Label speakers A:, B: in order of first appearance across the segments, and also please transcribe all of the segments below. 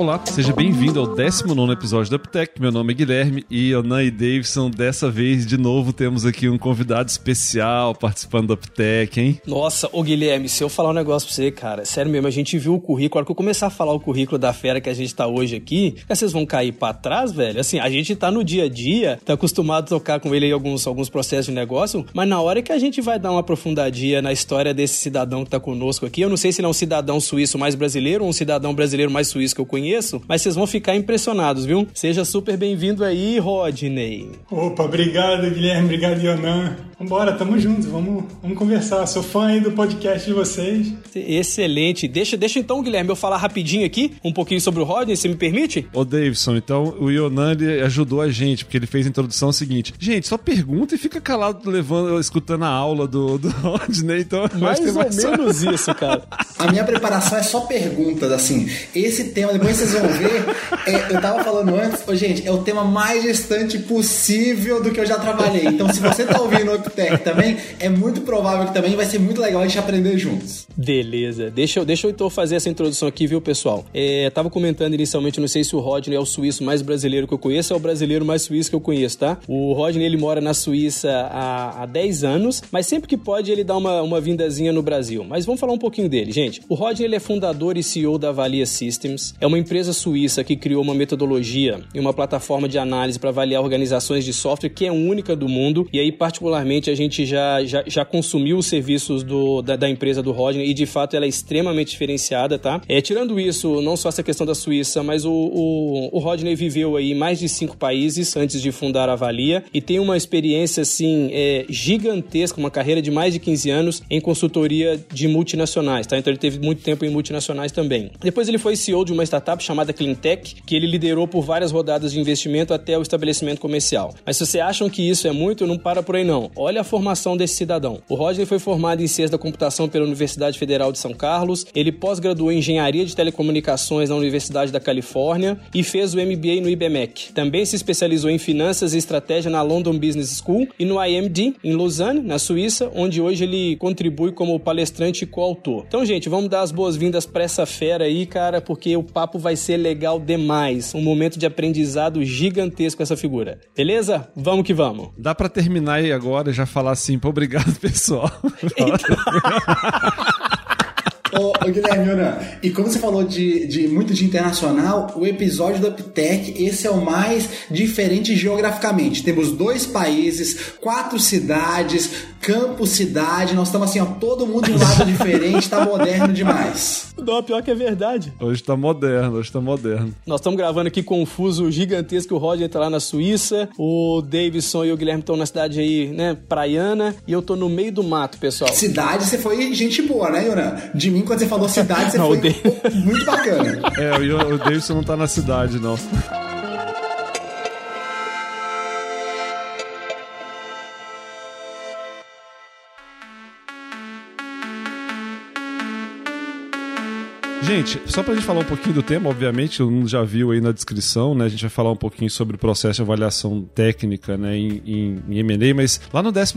A: Olá, seja bem-vindo ao 19 episódio do UpTech. Meu nome é Guilherme e Onan e Davidson. Dessa vez, de novo, temos aqui um convidado especial participando do UpTech, hein?
B: Nossa, ô Guilherme, se eu falar um negócio pra você, cara, sério mesmo, a gente viu o currículo, a hora que eu começar a falar o currículo da fera que a gente tá hoje aqui, vocês vão cair pra trás, velho? Assim, a gente tá no dia a dia, tá acostumado a tocar com ele aí alguns, alguns processos de negócio, mas na hora que a gente vai dar uma aprofundadinha na história desse cidadão que tá conosco aqui, eu não sei se ele é um cidadão suíço mais brasileiro ou um cidadão brasileiro mais suíço que eu conheço, conheço, mas vocês vão ficar impressionados, viu? Seja super bem-vindo aí, Rodney.
C: Opa, obrigado, Guilherme, obrigado, Yonan. Vambora, tamo junto, vamos, vamos conversar. Sou fã aí do podcast de vocês.
B: Excelente. Deixa, deixa então, Guilherme, eu falar rapidinho aqui, um pouquinho sobre o Rodney, se me permite?
A: Ô, Davidson, então o Yonan ajudou a gente, porque ele fez a introdução seguinte. Gente, só pergunta e fica calado levando, escutando a aula do, do Rodney, então...
B: Mais ou mais menos só... isso, cara.
D: A minha preparação é só perguntas, assim. Esse tema, depois vocês vão ver, é, eu tava falando antes, oh, gente, é o tema mais distante possível do que eu já trabalhei. Então, se você tá ouvindo o Tech também, é muito provável que também vai ser muito legal a gente aprender juntos.
B: Beleza. Deixa eu, deixa eu então fazer essa introdução aqui, viu, pessoal? É, tava comentando inicialmente, não sei se o Rodney é o suíço mais brasileiro que eu conheço, é o brasileiro mais suíço que eu conheço, tá? O Rodney, ele mora na Suíça há, há 10 anos, mas sempre que pode ele dá uma, uma vindazinha no Brasil. Mas vamos falar um pouquinho dele, gente. O Rodney, ele é fundador e CEO da Avalia Systems. É uma empresa suíça que criou uma metodologia e uma plataforma de análise para avaliar organizações de software que é única do mundo. E aí, particularmente, a gente já, já, já consumiu os serviços do, da, da, empresa do Rodney e, de fato, ela é extremamente diferenciada, tá? É, tirando isso, não só essa questão da Suíça, mas o, o, o Rodney viveu aí mais de cinco países antes de fundar a Valia e tem uma experiência, assim, é, gigantesca, uma carreira de mais de 15 anos em consultoria de multinacionais, tá? Então ele teve muito tempo em multinacionais também. Depois ele foi CEO de uma startup chamada Cleantech, que ele liderou por várias rodadas de investimento até o estabelecimento comercial. Mas se você acham que isso é muito, não para por aí não. Olha a formação desse cidadão. O Rodney foi formado em ciência da computação pela Universidade Federal de São Carlos, ele pós-graduou em engenharia de telecomunicações na Universidade da Califórnia e fez o MBA no IBMEC. Também se especializou em finanças e estratégia na London Business School e no IMD, em Lausanne, na Suíça, onde hoje ele contribui como palestrante e coautor. Então, gente, vamos dar as boas-vindas para essa fera aí, cara, porque o papo vai ser legal demais. Um momento de aprendizado gigantesco essa figura. Beleza? Vamos que vamos.
A: Dá para terminar aí agora e já falar assim, pô, obrigado, pessoal.
D: Ô, ô, Guilherme, Ana, e como você falou de, de muito de internacional, o episódio do UpTech, esse é o mais diferente geograficamente. Temos dois países, quatro cidades, campo, cidade, nós estamos assim, ó, todo mundo em um lado diferente, tá moderno demais.
B: Não, pior que é verdade.
A: Hoje tá moderno, hoje tá moderno.
B: Nós estamos gravando aqui com um fuso gigantesco, o Roger tá lá na Suíça, o Davidson e o Guilherme estão na cidade aí, né, praiana, e eu tô no meio do mato, pessoal.
D: Cidade, você foi gente boa, né, Yoran? De mim, quando você falou cidade, você não, foi muito bacana.
A: É, o Davidson não tá na cidade, não. Gente, só pra gente falar um pouquinho do tema, obviamente, todo mundo já viu aí na descrição, né? A gente vai falar um pouquinho sobre o processo de avaliação técnica, né, em, em, em M&A, mas lá no 12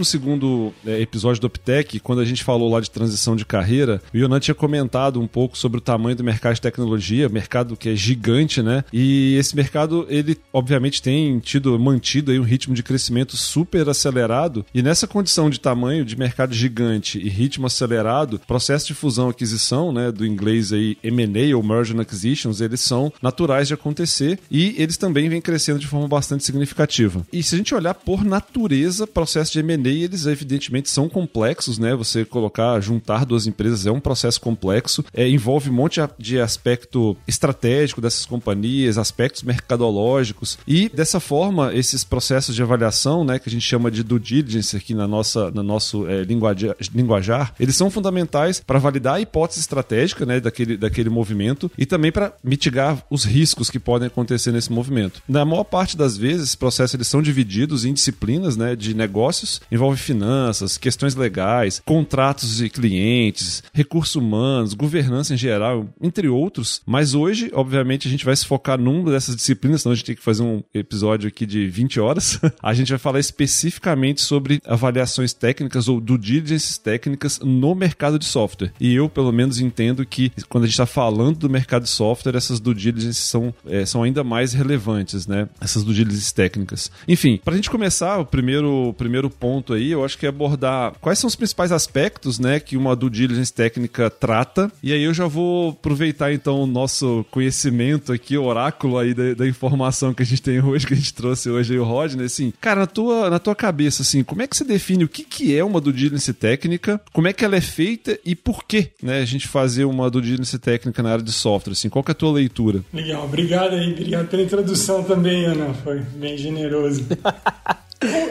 A: é, episódio do Optec, quando a gente falou lá de transição de carreira, o Yonan tinha comentado um pouco sobre o tamanho do mercado de tecnologia, mercado que é gigante, né? E esse mercado, ele obviamente tem tido, mantido aí um ritmo de crescimento super acelerado, e nessa condição de tamanho de mercado gigante e ritmo acelerado, processo de fusão aquisição, né, do inglês aí M&A ou Merger and Acquisitions, eles são naturais de acontecer e eles também vêm crescendo de forma bastante significativa. E se a gente olhar por natureza, processo de M&A, eles evidentemente são complexos, né? Você colocar, juntar duas empresas é um processo complexo, é, envolve um monte de aspecto estratégico dessas companhias, aspectos mercadológicos e dessa forma esses processos de avaliação, né, que a gente chama de due diligence aqui na nossa, no nosso é, linguajar, eles são fundamentais para validar a hipótese estratégica, né, daquele daquele movimento e também para mitigar os riscos que podem acontecer nesse movimento. Na maior parte das vezes, esses processos eles são divididos em disciplinas né, de negócios, envolve finanças, questões legais, contratos de clientes, recursos humanos, governança em geral, entre outros. Mas hoje, obviamente, a gente vai se focar numa dessas disciplinas, senão a gente tem que fazer um episódio aqui de 20 horas. a gente vai falar especificamente sobre avaliações técnicas ou due diligence técnicas no mercado de software. E eu, pelo menos, entendo que quando a gente está falando do mercado de software, essas due diligence são, é, são ainda mais relevantes, né? Essas due diligence técnicas. Enfim, para a gente começar, o primeiro, primeiro ponto aí, eu acho que é abordar quais são os principais aspectos, né, que uma due diligence técnica trata. E aí eu já vou aproveitar então o nosso conhecimento aqui, oráculo aí da, da informação que a gente tem hoje, que a gente trouxe hoje aí o Rodney, assim, cara, na tua, na tua cabeça, assim, como é que você define o que, que é uma due diligence técnica, como é que ela é feita e por que, né, a gente fazer uma due diligence técnica na área de software, assim, qual que é a tua leitura?
C: Legal, obrigado aí, obrigado pela introdução também, Ana, foi bem generoso.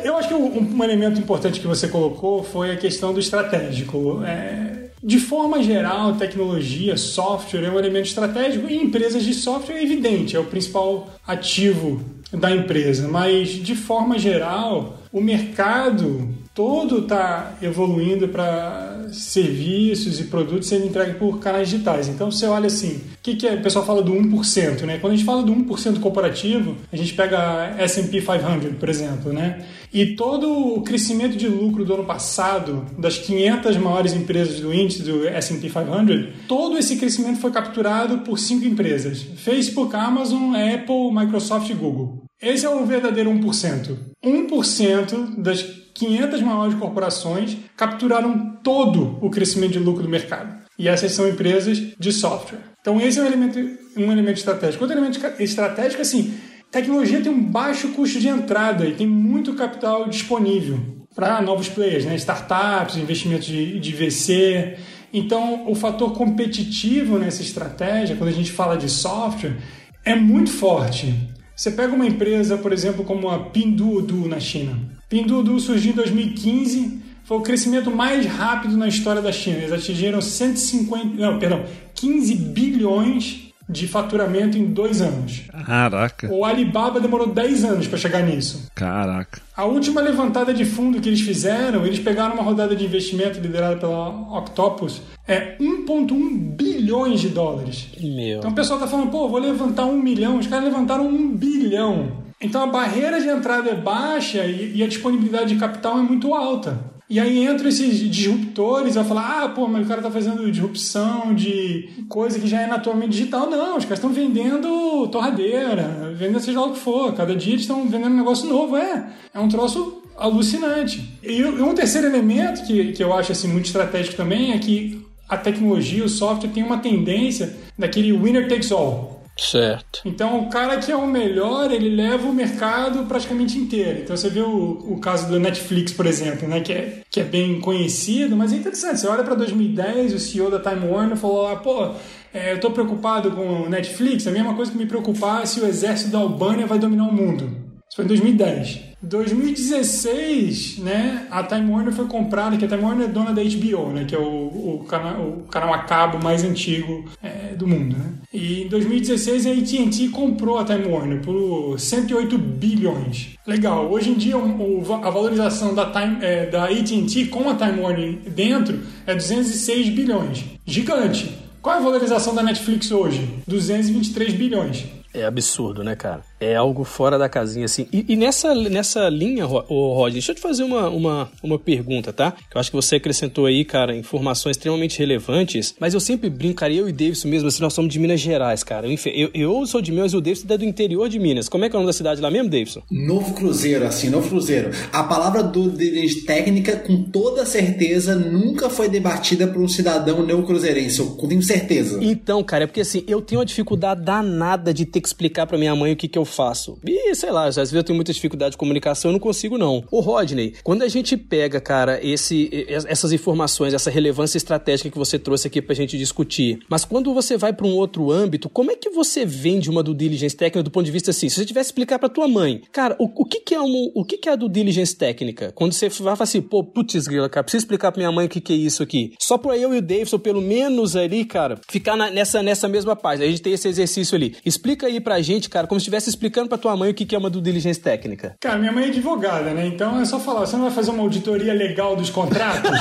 C: Eu acho que um elemento importante que você colocou foi a questão do estratégico. É, de forma geral, tecnologia, software é um elemento estratégico e empresas de software é evidente, é o principal ativo da empresa. Mas, de forma geral, o mercado todo está evoluindo para serviços e produtos sendo entregues por canais digitais. Então você olha assim, o que, que é? O pessoal fala do 1%, né? Quando a gente fala do 1% corporativo, a gente pega S&P 500, por exemplo, né? E todo o crescimento de lucro do ano passado, das 500 maiores empresas do índice do S&P 500, todo esse crescimento foi capturado por cinco empresas: Facebook, Amazon, Apple, Microsoft e Google. Esse é o verdadeiro 1%. 1% das 500 maiores corporações capturaram todo o crescimento de lucro do mercado. E essas são empresas de software. Então esse é um elemento, um elemento estratégico. Outro elemento estratégico, assim, tecnologia tem um baixo custo de entrada e tem muito capital disponível para novos players, né? startups, investimentos de, de VC. Então, o fator competitivo nessa estratégia, quando a gente fala de software, é muito forte. Você pega uma empresa, por exemplo, como a Pinduoduo na China. Pinduoduo surgiu em 2015, foi o crescimento mais rápido na história da China. Eles atingiram 150, não, perdão, 15 bilhões de faturamento em dois anos.
A: Caraca.
C: O Alibaba demorou 10 anos para chegar nisso.
A: Caraca.
C: A última levantada de fundo que eles fizeram, eles pegaram uma rodada de investimento liderada pela Octopus, é 1,1 bilhões de dólares.
B: Meu.
C: Então o pessoal tá falando, pô, vou levantar um milhão. Os caras levantaram um bilhão. Então a barreira de entrada é baixa e, e a disponibilidade de capital é muito alta. E aí entram esses disruptores a falar: ah, pô, mas o cara tá fazendo disrupção de coisa que já é naturalmente digital. Não, os caras estão vendendo torradeira, vendendo seja lá o que for. Cada dia eles estão vendendo um negócio novo. É, é um troço alucinante. E um terceiro elemento que, que eu acho assim, muito estratégico também é que a tecnologia, o software tem uma tendência daquele winner takes all.
B: Certo.
C: Então, o cara que é o melhor, ele leva o mercado praticamente inteiro. Então, você vê o, o caso do Netflix, por exemplo, né, que, é, que é bem conhecido, mas é interessante. Você olha para 2010, o CEO da Time Warner falou: ah, pô, é, eu estou preocupado com o Netflix, é a mesma coisa que me preocupar se o exército da Albânia vai dominar o mundo. Isso foi em 2010. 2016, né, a Time Warner foi comprada, que a Time Warner é dona da HBO, né, que é o, o, canal, o canal a cabo mais antigo é, do mundo, né. E em 2016 a AT&T comprou a Time Warner por 108 bilhões. Legal. Hoje em dia o, a valorização da, é, da AT&T com a Time Warner dentro é 206 bilhões. Gigante. Qual é a valorização da Netflix hoje? 223 bilhões.
B: É absurdo, né, cara? É algo fora da casinha, assim. E, e nessa, nessa linha, Rod, deixa eu te fazer uma, uma, uma pergunta, tá? Eu acho que você acrescentou aí, cara, informações extremamente relevantes, mas eu sempre brinco, cara, eu e Davidson mesmo, assim, nós somos de Minas Gerais, cara. Eu, eu sou de Minas e o Davidson é do interior de Minas. Como é que é o nome da cidade lá mesmo, Davidson?
D: Novo Cruzeiro, assim, Novo Cruzeiro. A palavra do de técnica, com toda certeza, nunca foi debatida por um cidadão neocruzeirense, eu tenho certeza.
B: Então, cara, é porque assim, eu tenho uma dificuldade danada de ter que explicar para minha mãe o que, que eu faço? E sei lá, às vezes eu tenho muita dificuldade de comunicação, eu não consigo não. O Rodney, quando a gente pega, cara, esse, essas informações, essa relevância estratégica que você trouxe aqui pra gente discutir, mas quando você vai para um outro âmbito, como é que você vende uma do diligence técnica do ponto de vista assim? Se você tivesse explicar para tua mãe, cara, o, o que que é uma, o que que é a do diligence técnica? Quando você vai falar assim, pô, putz, grila, cara, preciso explicar pra minha mãe o que que é isso aqui. Só pra eu e o Davidson, pelo menos ali, cara, ficar na, nessa, nessa mesma página. A gente tem esse exercício ali. Explica aí pra gente, cara, como se estivesse pra tua mãe o que que é uma do diligence técnica.
C: Cara, minha mãe é advogada, né? Então é só falar, você não vai fazer uma auditoria legal dos contratos?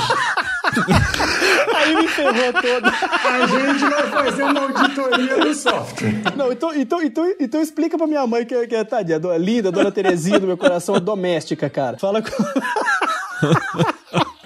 B: Aí me ferrou todo.
C: A gente vai fazer uma auditoria do software.
B: Não, então, então, então, então explica pra minha mãe que, que é tadinha, a linda, a dona Terezinha do meu coração, doméstica, cara. Fala com.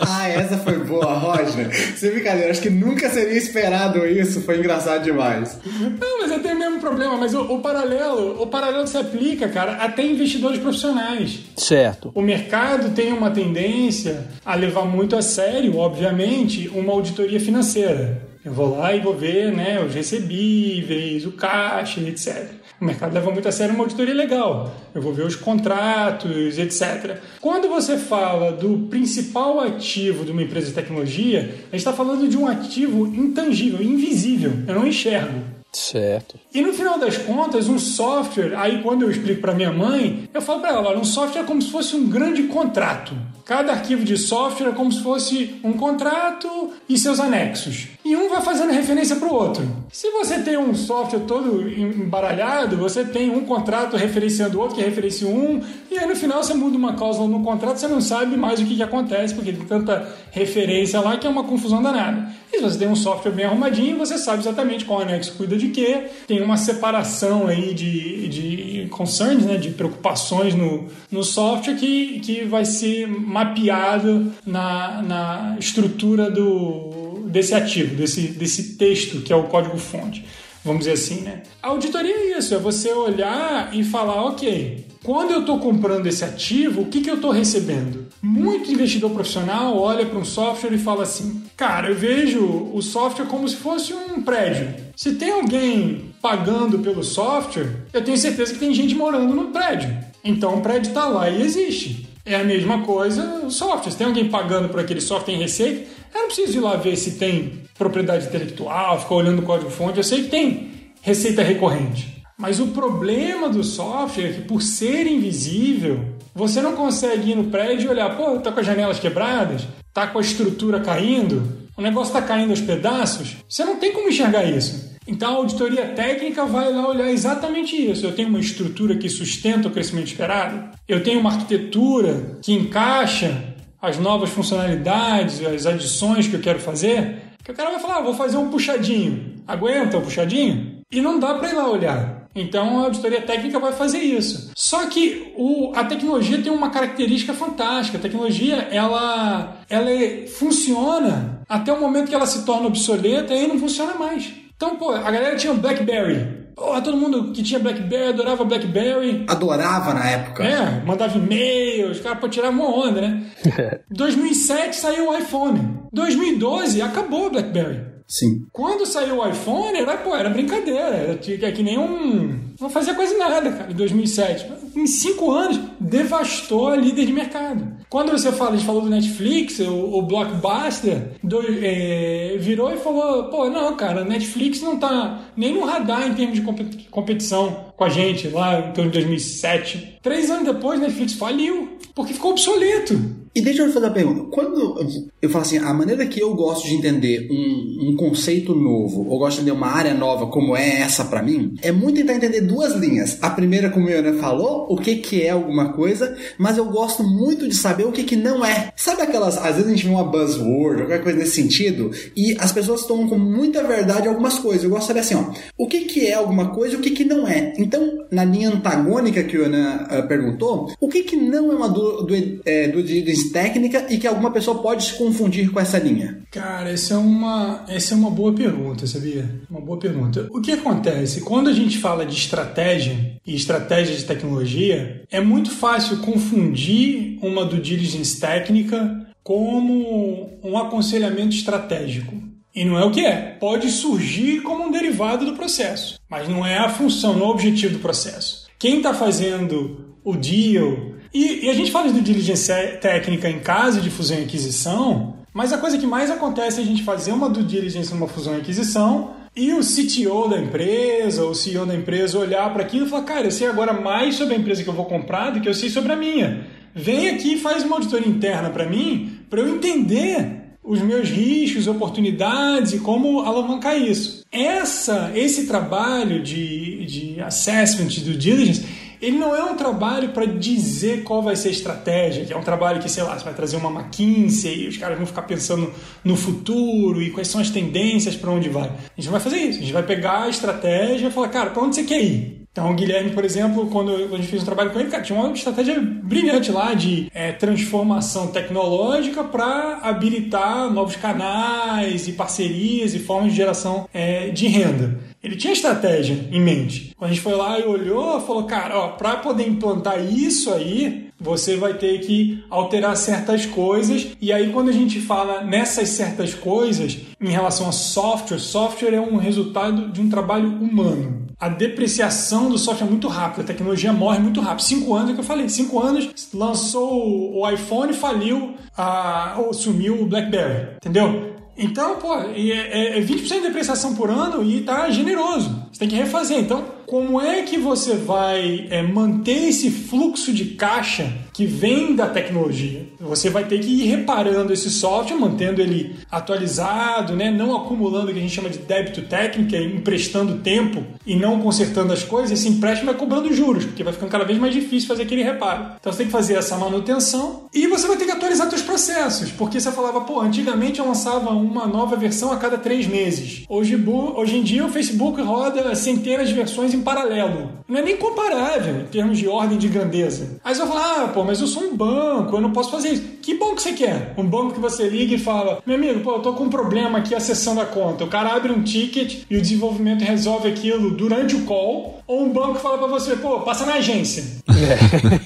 D: Ah, essa foi boa, Roger. Sem brincadeira, acho que nunca seria esperado isso. Foi engraçado demais.
C: Não, mas eu tenho o mesmo problema. Mas o, o paralelo, o paralelo se aplica, cara, até investidores profissionais.
B: Certo.
C: O mercado tem uma tendência a levar muito a sério, obviamente, uma auditoria financeira. Eu vou lá e vou ver né, os recebíveis, o caixa, etc. O mercado leva muito a sério uma auditoria legal. Eu vou ver os contratos, etc. Quando você fala do principal ativo de uma empresa de tecnologia, a gente está falando de um ativo intangível, invisível. Eu não enxergo.
B: Certo.
C: E no final das contas, um software, aí quando eu explico para minha mãe, eu falo para ela, olha, um software é como se fosse um grande contrato. Cada arquivo de software é como se fosse um contrato e seus anexos. E um vai fazendo referência para o outro. Se você tem um software todo embaralhado, você tem um contrato referenciando o outro que referencia um, e aí no final você muda uma cláusula no contrato, você não sabe mais o que, que acontece, porque tem tanta referência lá que é uma confusão danada. E se você tem um software bem arrumadinho, você sabe exatamente qual anexo cuida de quê, tem uma separação aí de, de concerns, né, de preocupações no, no software que, que vai ser mapeado na, na estrutura do, desse ativo, desse, desse texto que é o código-fonte. Vamos dizer assim, né? A auditoria é isso, é você olhar e falar, ok, quando eu estou comprando esse ativo, o que, que eu estou recebendo? Muito investidor profissional olha para um software e fala assim: cara, eu vejo o software como se fosse um prédio. Se tem alguém pagando pelo software, eu tenho certeza que tem gente morando no prédio. Então o prédio está lá e existe. É a mesma coisa o software. Se tem alguém pagando por aquele software em receita, eu não preciso ir lá ver se tem propriedade intelectual, ficar olhando o código-fonte. Eu sei que tem receita recorrente. Mas o problema do software é que, por ser invisível, você não consegue ir no prédio e olhar, pô, tá com as janelas quebradas, tá com a estrutura caindo, o negócio tá caindo aos pedaços. Você não tem como enxergar isso. Então a auditoria técnica vai lá olhar exatamente isso. Eu tenho uma estrutura que sustenta o crescimento esperado, eu tenho uma arquitetura que encaixa as novas funcionalidades, as adições que eu quero fazer. Que o cara vai falar, ah, vou fazer um puxadinho. Aguenta o puxadinho? E não dá para ir lá olhar. Então a auditoria técnica vai fazer isso. Só que o, a tecnologia tem uma característica fantástica. A tecnologia ela, ela funciona até o momento que ela se torna obsoleta e aí não funciona mais. Então, pô, a galera tinha o BlackBerry. Porra, todo mundo que tinha BlackBerry adorava BlackBerry.
D: Adorava na época.
C: É, mandava e-mail, os caras tiravam uma onda, né? 2007 saiu o iPhone. 2012 acabou o BlackBerry.
D: Sim.
C: Quando saiu o iPhone, era, pô, era brincadeira. Era é que nem um. Não fazia quase nada, cara, em 2007. Em cinco anos, devastou a líder de mercado. Quando você fala, a gente falou do Netflix, o, o Blockbuster do, é, virou e falou: pô, não, cara, Netflix não tá nem no radar em termos de competição com a gente lá em torno de 2007. Três anos depois, Netflix faliu, porque ficou obsoleto.
D: E deixa eu fazer a pergunta. Quando eu falo assim, a maneira que eu gosto de entender um, um conceito novo, ou gosto de entender uma área nova como é essa para mim, é muito tentar entender duas linhas. A primeira, como o Iana falou, o que, que é alguma coisa, mas eu gosto muito de saber o que, que não é. Sabe aquelas, às vezes a gente vê uma buzzword, ou qualquer coisa nesse sentido, e as pessoas tomam com muita verdade algumas coisas. Eu gosto de saber assim, ó, o que, que é alguma coisa e o que, que não é. Então, na linha antagônica que o Iana uh, perguntou, o que, que não é uma do, do, é, do, do técnica e que alguma pessoa pode se confundir com essa linha?
C: Cara, essa é uma, essa é uma boa pergunta, sabia? Uma boa pergunta. O que acontece? Quando a gente fala de estratégia e estratégia de tecnologia, é muito fácil confundir uma due diligence técnica como um aconselhamento estratégico. E não é o que é. Pode surgir como um derivado do processo, mas não é a função, não é o objetivo do processo. quem está fazendo o deal. E, e, a gente fala de diligência técnica em caso de fusão e aquisição, mas a coisa que mais acontece é a gente fazer uma due diligence numa fusão e aquisição e o CTO da empresa, ou o CEO da empresa olhar para aquilo e falar: cara, eu sei agora mais sobre a empresa que eu vou comprar do que eu sei sobre a minha. Vem aqui e faz uma auditoria interna para mim, para eu entender os meus riscos, oportunidades e como alavancar isso. Essa, esse trabalho de, de assessment, de due diligence, ele não é um trabalho para dizer qual vai ser a estratégia, que é um trabalho que, sei lá, você vai trazer uma McKinsey e os caras vão ficar pensando no futuro e quais são as tendências para onde vai. A gente não vai fazer isso. A gente vai pegar a estratégia e falar, cara, para onde você quer ir? Então, o Guilherme, por exemplo, quando a gente fez um trabalho com ele, cara, tinha uma estratégia brilhante lá de é, transformação tecnológica para habilitar novos canais e parcerias e formas de geração é, de renda. Ele tinha estratégia em mente. Quando a gente foi lá e olhou, falou, cara, para poder implantar isso aí, você vai ter que alterar certas coisas. E aí, quando a gente fala nessas certas coisas, em relação a software, software é um resultado de um trabalho humano. A depreciação do software é muito rápida, a tecnologia morre muito rápido. Cinco anos é o que eu falei. Cinco anos, lançou o iPhone, faliu, a, ou sumiu o BlackBerry. Entendeu? Então, pô, é, é 20% de depreciação por ano e tá generoso. Você tem que refazer. Então, como é que você vai é, manter esse fluxo de caixa que vem da tecnologia? Você vai ter que ir reparando esse software, mantendo ele atualizado, né? não acumulando o que a gente chama de débito técnico, é emprestando tempo e não consertando as coisas. Esse empréstimo vai cobrando juros, porque vai ficando cada vez mais difícil fazer aquele reparo. Então você tem que fazer essa manutenção e você vai ter que atualizar seus processos, porque você falava, pô, antigamente eu lançava uma nova versão a cada três meses. Hoje, hoje em dia o Facebook roda centenas de versões em paralelo. Não é nem comparável em termos de ordem de grandeza. Aí você vai falar, ah, pô, mas eu sou um banco, eu não posso fazer isso. Que banco você quer? Um banco que você liga e fala, meu amigo, pô, eu tô com um problema aqui acessando a conta. O cara abre um ticket e o desenvolvimento resolve aquilo durante o call. Ou um banco fala para você, pô, passa na agência.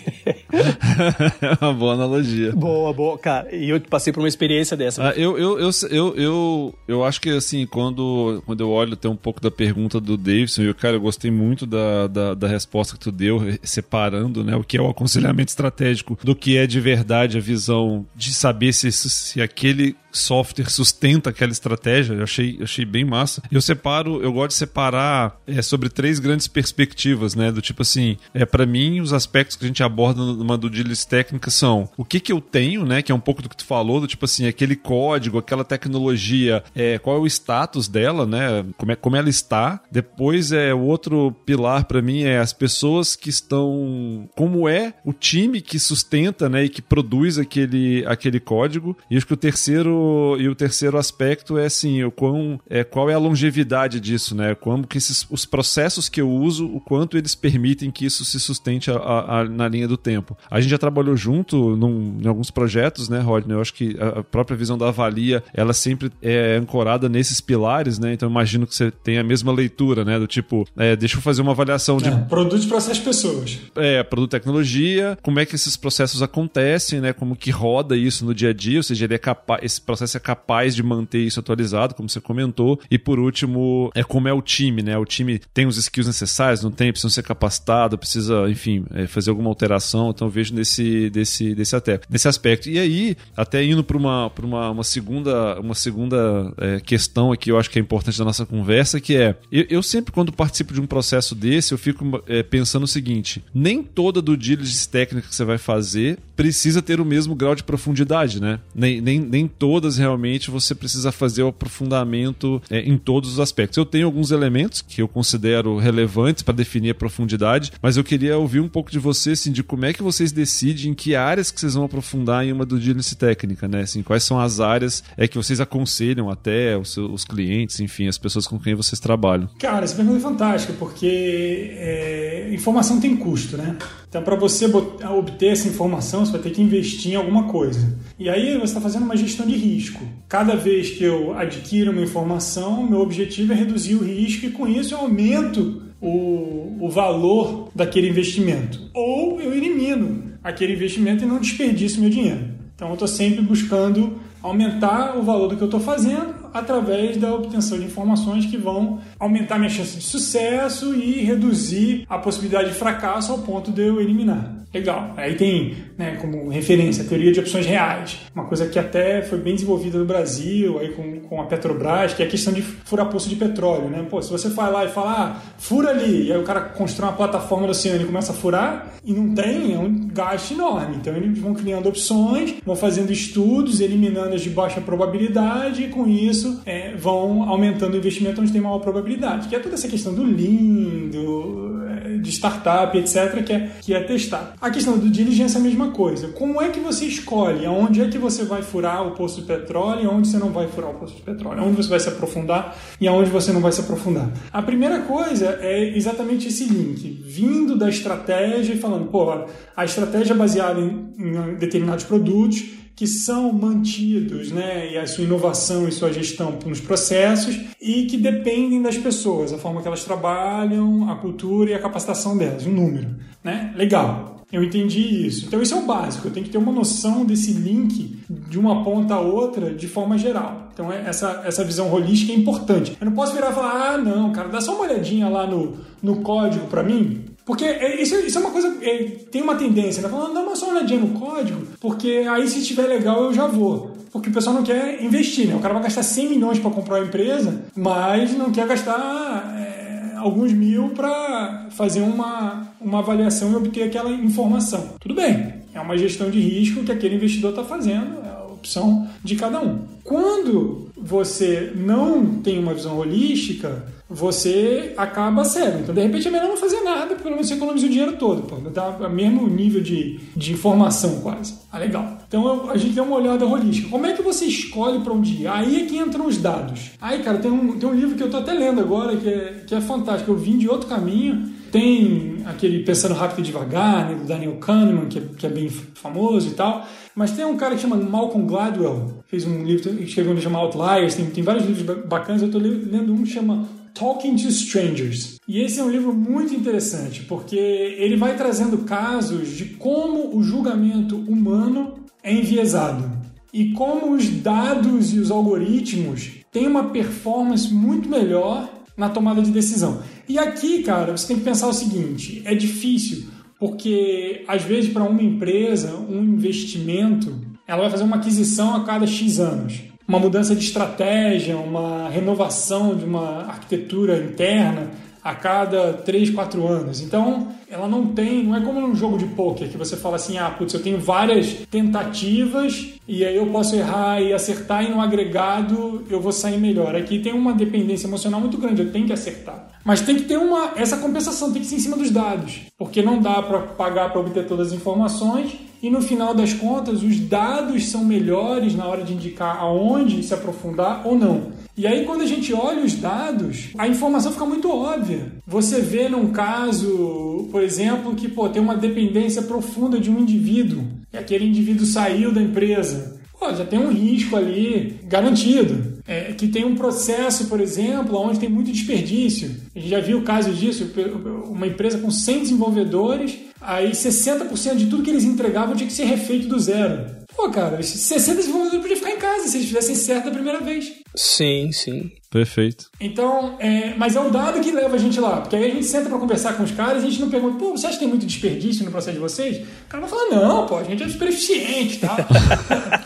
A: É. uma boa analogia.
B: Boa, boa. Cara, e eu passei por uma experiência dessa.
A: Ah, eu, eu, eu, eu, eu, acho que, assim, quando, quando eu olho, tem um pouco da pergunta do Davidson, eu, cara, eu gostei muito da, da, da, resposta que tu deu, separando, né, o que é o aconselhamento estratégico do que é de verdade a visão de saber se, se aquele software sustenta aquela estratégia. Eu achei, achei bem massa. Eu separo, eu gosto de separar é, sobre três grandes perspectivas, né? Do tipo assim, é para mim os aspectos que a gente aborda due diligence técnica são o que que eu tenho, né? Que é um pouco do que tu falou, do tipo assim, aquele código, aquela tecnologia, é, qual é o status dela, né? Como, é, como ela está. Depois é o outro pilar para mim é as pessoas que estão, como é o time que sustenta, né? E que produz aquele, aquele código. E acho que o terceiro e o terceiro aspecto é assim, o quão, é, qual é a longevidade disso, né? Como que esses, os processos que eu uso, o quanto eles permitem que isso se sustente a, a, a, na linha do tempo. A gente já trabalhou junto num, em alguns projetos, né, Rodney? Eu acho que a própria visão da Avalia, ela sempre é ancorada nesses pilares, né? Então imagino que você tem a mesma leitura, né? Do tipo, é, deixa eu fazer uma avaliação de... É,
C: produto, processo, pessoas.
A: É, produto, tecnologia, como é que esses processos acontecem, né? Como que roda isso no dia a dia, ou seja, ele é capaz processo é capaz de manter isso atualizado, como você comentou. E por último, é como é o time, né? O time tem os skills necessários, não tem, precisa ser capacitado, precisa, enfim, é, fazer alguma alteração. Então eu vejo nesse, desse, desse até, nesse aspecto. E aí, até indo para uma, uma, uma segunda, uma segunda é, questão aqui, eu acho que é importante da nossa conversa, que é, eu, eu sempre quando participo de um processo desse, eu fico é, pensando o seguinte, nem toda do diligence técnica que você vai fazer precisa ter o mesmo grau de profundidade, né? Nem, nem, nem toda todas realmente você precisa fazer o aprofundamento é, em todos os aspectos. Eu tenho alguns elementos que eu considero relevantes para definir a profundidade, mas eu queria ouvir um pouco de você, assim, de como é que vocês decidem em que áreas que vocês vão aprofundar em uma do diligence técnica, né? Assim, quais são as áreas é que vocês aconselham até os, seus, os clientes, enfim, as pessoas com quem vocês trabalham?
C: Cara, essa pergunta é fantástica, porque é, informação tem custo, né? Então, para você obter essa informação, você vai ter que investir em alguma coisa. E aí você está fazendo uma gestão de risco. Cada vez que eu adquiro uma informação, meu objetivo é reduzir o risco e com isso eu aumento o, o valor daquele investimento. Ou eu elimino aquele investimento e não desperdiço meu dinheiro. Então eu estou sempre buscando aumentar o valor do que eu estou fazendo através da obtenção de informações que vão aumentar minha chance de sucesso e reduzir a possibilidade de fracasso ao ponto de eu eliminar. Legal. Aí tem, né, como referência, a teoria de opções reais. Uma coisa que até foi bem desenvolvida no Brasil, aí com, com a Petrobras, que é a questão de furar poço de petróleo, né? Pô, se você vai lá e fala, ah, fura ali, e aí o cara constrói uma plataforma no oceano e começa a furar, e não tem, é um gasto enorme. Então eles vão criando opções, vão fazendo estudos, eliminando as de baixa probabilidade, e com isso é, vão aumentando o investimento onde tem maior probabilidade. Que é toda essa questão do lindo, é, de startup, etc., que é, que é testar. A questão do diligência é a mesma coisa. Como é que você escolhe aonde é que você vai furar o poço de petróleo e aonde você não vai furar o poço de petróleo? Aonde você vai se aprofundar e aonde você não vai se aprofundar? A primeira coisa é exatamente esse link, vindo da estratégia e falando, pô, a estratégia é baseada em, em determinados produtos que são mantidos, né, e a sua inovação e sua gestão nos processos e que dependem das pessoas, a forma que elas trabalham, a cultura e a capacitação delas, o número, né? Legal. Eu entendi isso. Então, isso é o básico. Eu tenho que ter uma noção desse link de uma ponta a outra de forma geral. Então, é, essa, essa visão holística é importante. Eu não posso virar e falar, ah, não, cara, dá só uma olhadinha lá no, no código para mim. Porque é, isso, isso é uma coisa. É, tem uma tendência, né? Falando, dá uma só olhadinha no código, porque aí se estiver legal eu já vou. Porque o pessoal não quer investir, né? O cara vai gastar 100 milhões para comprar uma empresa, mas não quer gastar. É, alguns mil para fazer uma, uma avaliação e obter aquela informação. Tudo bem, é uma gestão de risco que aquele investidor está fazendo, é a opção de cada um. Quando você não tem uma visão holística, você acaba cego. Então, de repente, é melhor não fazer nada, pelo menos você economiza o dinheiro todo. Pô, dá o mesmo nível de, de informação, quase. Ah, legal. Então, a gente tem uma olhada holística. Como é que você escolhe para um dia? Aí é que entram os dados. Aí, cara, tem um, tem um livro que eu estou até lendo agora, que é, que é fantástico. Eu vim de outro caminho. Tem aquele Pensando Rápido e Devagar, né, do Daniel Kahneman, que é, que é bem famoso e tal. Mas tem um cara que chama Malcolm Gladwell, fez um livro, escreveu um livro chamado Outliers, tem, tem vários livros bacanas. Eu estou lendo um que chama Talking to Strangers. E esse é um livro muito interessante, porque ele vai trazendo casos de como o julgamento humano é enviesado e como os dados e os algoritmos têm uma performance muito melhor na tomada de decisão. E aqui, cara, você tem que pensar o seguinte: é difícil, porque às vezes para uma empresa, um investimento, ela vai fazer uma aquisição a cada X anos uma mudança de estratégia, uma renovação de uma arquitetura interna a cada 3, 4 anos. Então, ela não tem, não é como num jogo de poker que você fala assim: "Ah, putz, eu tenho várias tentativas e aí eu posso errar e acertar e no agregado eu vou sair melhor". Aqui tem uma dependência emocional muito grande, eu tenho que acertar. Mas tem que ter uma essa compensação, tem que ser em cima dos dados, porque não dá para pagar para obter todas as informações e no final das contas os dados são melhores na hora de indicar aonde se aprofundar ou não. E aí, quando a gente olha os dados, a informação fica muito óbvia. Você vê num caso, por exemplo, que pô, tem uma dependência profunda de um indivíduo, e aquele indivíduo saiu da empresa. Pô, já tem um risco ali garantido. É, que tem um processo, por exemplo, onde tem muito desperdício. A gente já viu o caso disso, uma empresa com 100 desenvolvedores, aí 60% de tudo que eles entregavam tinha que ser refeito do zero. Pô, cara, 60 desenvolvedores podiam ficar em casa se eles fizessem certo da primeira vez.
B: Sim, sim.
A: Perfeito.
C: Então, é, mas é o dado que leva a gente lá. Porque aí a gente senta para conversar com os caras e a gente não pergunta, pô, você acha que tem muito desperdício no processo de vocês? O cara vai falar, não, pô, a gente é super eficiente tá?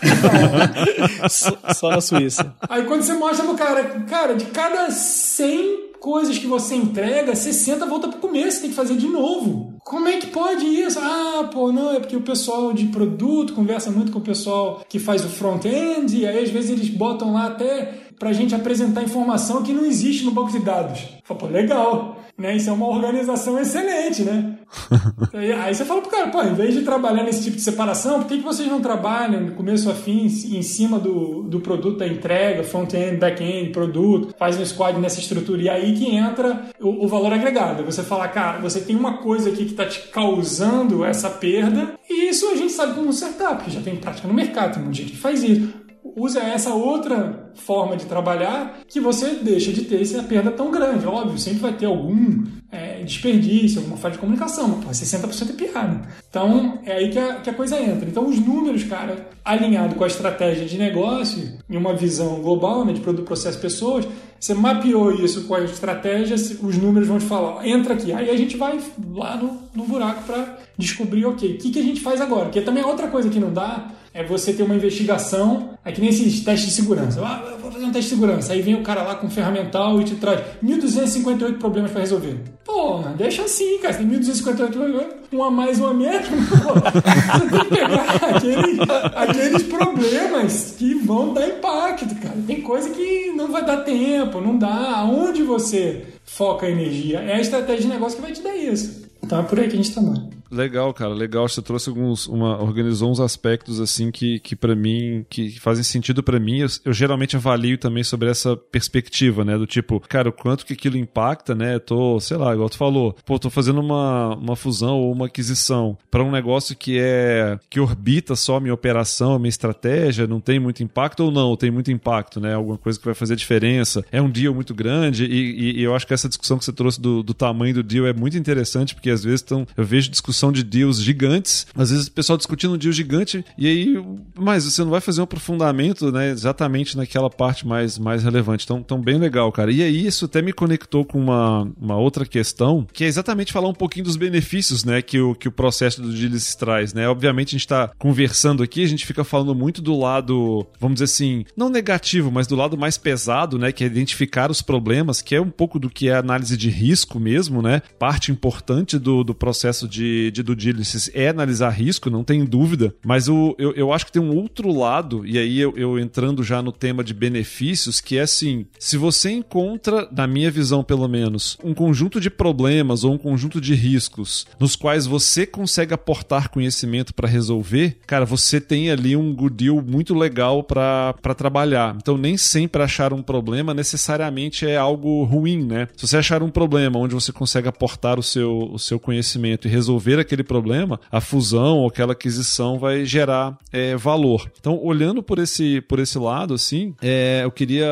B: só, só na Suíça.
C: Aí quando você mostra pro cara, cara, de cada 100 coisas que você entrega, 60 volta pro começo, tem que fazer de novo. Como é que pode isso? Ah, pô, não, é porque o pessoal de produto conversa muito com o pessoal que faz o front-end, e aí às vezes eles botam lá até para a gente apresentar informação que não existe no banco de dados. Fala, pô, legal, né? Isso é uma organização excelente, né? aí, você fala pro cara, pô, em vez de trabalhar nesse tipo de separação, por que, que vocês não trabalham do começo a fim em cima do, do produto da entrega, front-end, back-end, produto, faz um squad nessa estrutura? E aí que entra o, o valor agregado. Você fala, cara, você tem uma coisa aqui que está te causando essa perda, e isso a gente sabe como consertar, porque já tem prática no mercado, tem um gente que faz isso usa essa outra forma de trabalhar que você deixa de ter essa perda tão grande. Óbvio, sempre vai ter algum é, desperdício, alguma falha de comunicação, mas porra, 60% é piada. Então é aí que a, que a coisa entra. Então os números, cara, alinhado com a estratégia de negócio e uma visão global né, de produto, processo, pessoas, você mapeou isso com a estratégia, os números vão te falar, ó, entra aqui. Aí a gente vai lá no, no buraco para descobrir, ok, o que, que a gente faz agora? Porque também é outra coisa que não dá é você ter uma investigação, é que nem esses testes de segurança. Ah, eu vou fazer um teste de segurança. Aí vem o cara lá com ferramental e te traz 1.258 problemas para resolver. Pô, deixa assim, cara. Tem 1.258 problemas, um a mais, um a menos. você tem que pegar aqueles, aqueles problemas que vão dar impacto, cara. Tem coisa que não vai dar tempo, não dá. Aonde você foca a energia? É a estratégia de negócio que vai te dar isso. Então por aí que a gente trabalha.
A: Legal, cara, legal. Você trouxe alguns, uma, organizou uns aspectos assim que, que para mim, que fazem sentido para mim. Eu, eu, geralmente avalio também sobre essa perspectiva, né, do tipo, cara, o quanto que aquilo impacta, né? Tô, sei lá, igual tu falou, pô, tô fazendo uma, uma fusão ou uma aquisição para um negócio que é que orbita só a minha operação, a minha estratégia, não tem muito impacto ou não, tem muito impacto, né? Alguma coisa que vai fazer diferença. É um deal muito grande e, e, e eu acho que essa discussão que você trouxe do, do tamanho do deal é muito interessante porque às vezes tão, eu vejo discussão discussão de deals gigantes. Às vezes o pessoal discutindo um deal gigante e aí, mas você não vai fazer um aprofundamento, né, exatamente naquela parte mais, mais relevante. Então, tão bem legal, cara. E aí isso até me conectou com uma, uma outra questão, que é exatamente falar um pouquinho dos benefícios, né, que o, que o processo do deals traz, né? Obviamente a gente está conversando aqui, a gente fica falando muito do lado, vamos dizer assim, não negativo, mas do lado mais pesado, né, que é identificar os problemas, que é um pouco do que é análise de risco mesmo, né? Parte importante do, do processo de, de due diligence é analisar risco, não tem dúvida, mas o, eu, eu acho que tem um outro lado, e aí eu, eu entrando já no tema de benefícios, que é assim: se você encontra, na minha visão pelo menos, um conjunto de problemas ou um conjunto de riscos nos quais você consegue aportar conhecimento para resolver, cara, você tem ali um good deal muito legal para trabalhar. Então, nem sempre achar um problema necessariamente é algo ruim, né? Se você achar um problema onde você consegue aportar o seu, o seu conhecimento e resolver aquele problema, a fusão ou aquela aquisição vai gerar é, valor. Então, olhando por esse, por esse lado, assim, é, eu queria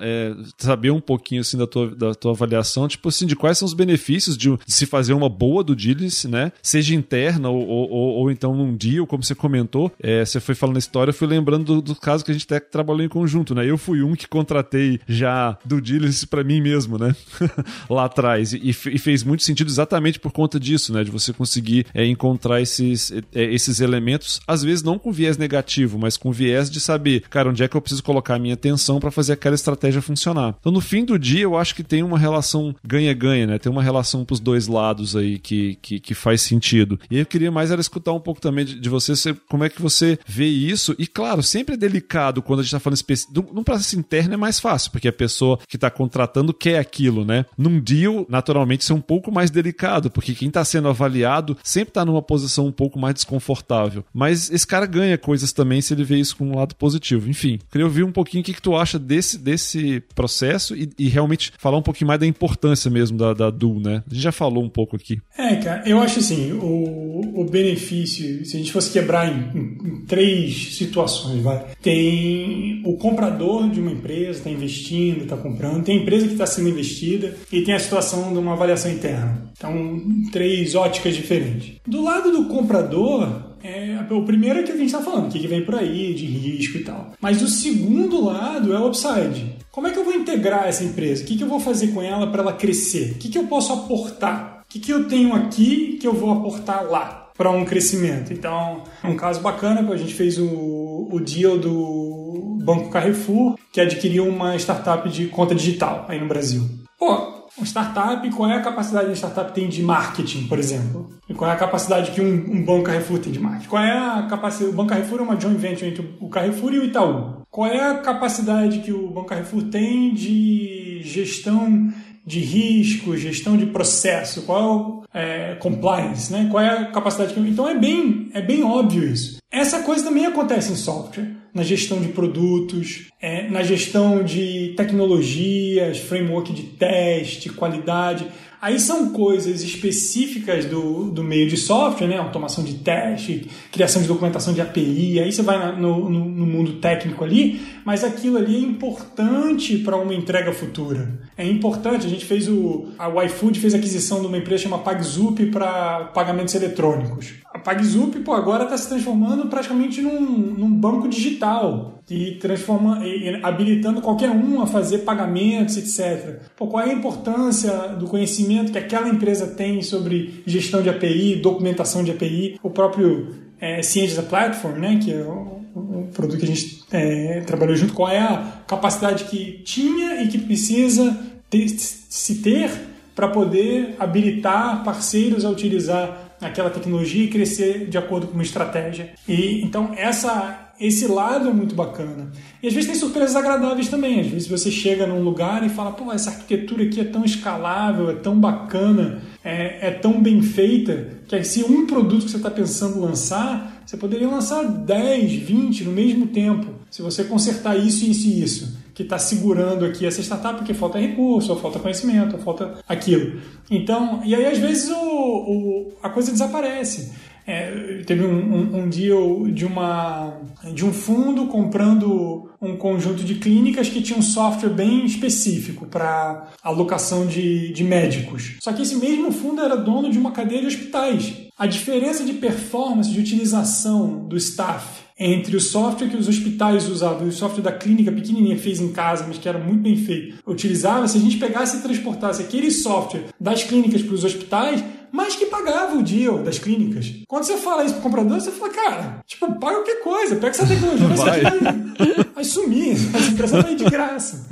A: é, saber um pouquinho assim da tua, da tua avaliação, tipo assim, de quais são os benefícios de, de se fazer uma boa do diligence, né? Seja interna ou, ou, ou, ou então num deal, como você comentou, é, você foi falando a história, eu fui lembrando do, do, caso que a gente até trabalhou em conjunto, né? Eu fui um que contratei já do diligence para mim mesmo, né? Lá atrás. E, e, fez muito sentido exatamente por conta disso, né? De você conseguir conseguir é, encontrar esses, é, esses elementos, às vezes não com viés negativo, mas com viés de saber, cara, onde é que eu preciso colocar a minha atenção para fazer aquela estratégia funcionar. Então, no fim do dia, eu acho que tem uma relação ganha-ganha, né? Tem uma relação pros dois lados aí que, que, que, faz sentido. E eu queria mais era escutar um pouco também de, de você, como é que você vê isso. E claro, sempre é delicado quando a gente tá falando específico. Num processo interno é mais fácil, porque a pessoa que tá contratando quer aquilo, né? Num deal, naturalmente, isso é um pouco mais delicado, porque quem tá sendo avaliado sempre tá numa posição um pouco mais desconfortável. Mas esse cara ganha coisas também se ele vê isso com um lado positivo. Enfim, queria ouvir um pouquinho o que, que tu acha desse, desse processo e, e realmente falar um pouquinho mais da importância mesmo da, da DU, né? A gente já falou um pouco aqui.
C: É, cara, eu acho assim, o, o benefício, se a gente fosse quebrar em, em, em três situações, vai. Tem o comprador de uma empresa, está investindo, está comprando, tem a empresa que está sendo investida e tem a situação de uma avaliação interna. Então, três óticas diferentes. Do lado do comprador, é, o primeiro é que a gente está falando, o que, que vem por aí, de risco e tal. Mas o segundo lado é o upside. Como é que eu vou integrar essa empresa? O que, que eu vou fazer com ela para ela crescer? O que, que eu posso aportar? O que, que eu tenho aqui que eu vou aportar lá para um crescimento? Então, é um caso bacana, a gente fez o, o deal do Banco Carrefour, que adquiriu uma startup de conta digital aí no Brasil. Pô, uma startup, qual é a capacidade que a startup tem de marketing, por exemplo? E qual é a capacidade que um, um banco Carrefour tem de marketing? Qual é a capacidade... O Banco Carrefour é uma joint venture entre o Carrefour e o Itaú. Qual é a capacidade que o Banco Carrefour tem de gestão de risco, gestão de processo, qual é compliance, né? Qual é a capacidade que... Então é bem, é bem óbvio isso. Essa coisa também acontece em software na gestão de produtos, é, na gestão de tecnologias, framework de teste, qualidade. Aí são coisas específicas do, do meio de software, né? Automação de teste, criação de documentação de API, aí você vai no, no, no mundo técnico ali, mas aquilo ali é importante para uma entrega futura. É importante, a gente fez o. A iFood fez aquisição de uma empresa chamada PagZup para pagamentos eletrônicos. A PagZup, pô, agora está se transformando praticamente num, num banco digital e transforma, e, habilitando qualquer um a fazer pagamentos, etc. Pô, qual é a importância do conhecimento que aquela empresa tem sobre gestão de API, documentação de API, o próprio é, Ciência Platform, né, que é o, o produto que a gente é, trabalhou junto, qual é a capacidade que tinha e que precisa ter, se ter para poder habilitar parceiros a utilizar aquela tecnologia e crescer de acordo com uma estratégia. E então essa esse lado é muito bacana. E às vezes tem surpresas agradáveis também. Às vezes você chega num lugar e fala, pô, essa arquitetura aqui é tão escalável, é tão bacana, é, é tão bem feita, que se um produto que você está pensando lançar, você poderia lançar 10, 20 no mesmo tempo. Se você consertar isso, isso e isso que está segurando aqui essa startup porque falta recurso, ou falta conhecimento, ou falta aquilo. Então, e aí às vezes o, o a coisa desaparece. É, teve um, um, um, dia de, uma, de um fundo comprando um conjunto de clínicas que tinha um software bem específico para alocação de, de médicos. Só que esse mesmo fundo era dono de uma cadeia de hospitais. A diferença de performance, de utilização do staff entre o software que os hospitais usavam e o software da clínica pequenininha fez em casa, mas que era muito bem feito, utilizava, se a gente pegasse e transportasse aquele software das clínicas para os hospitais, mas que pagava o deal das clínicas. Quando você fala isso pro comprador, você fala, cara, tipo, paga qualquer coisa, pega essa tecnologia, vai, vai, vai sumir, essa impressão vai de graça.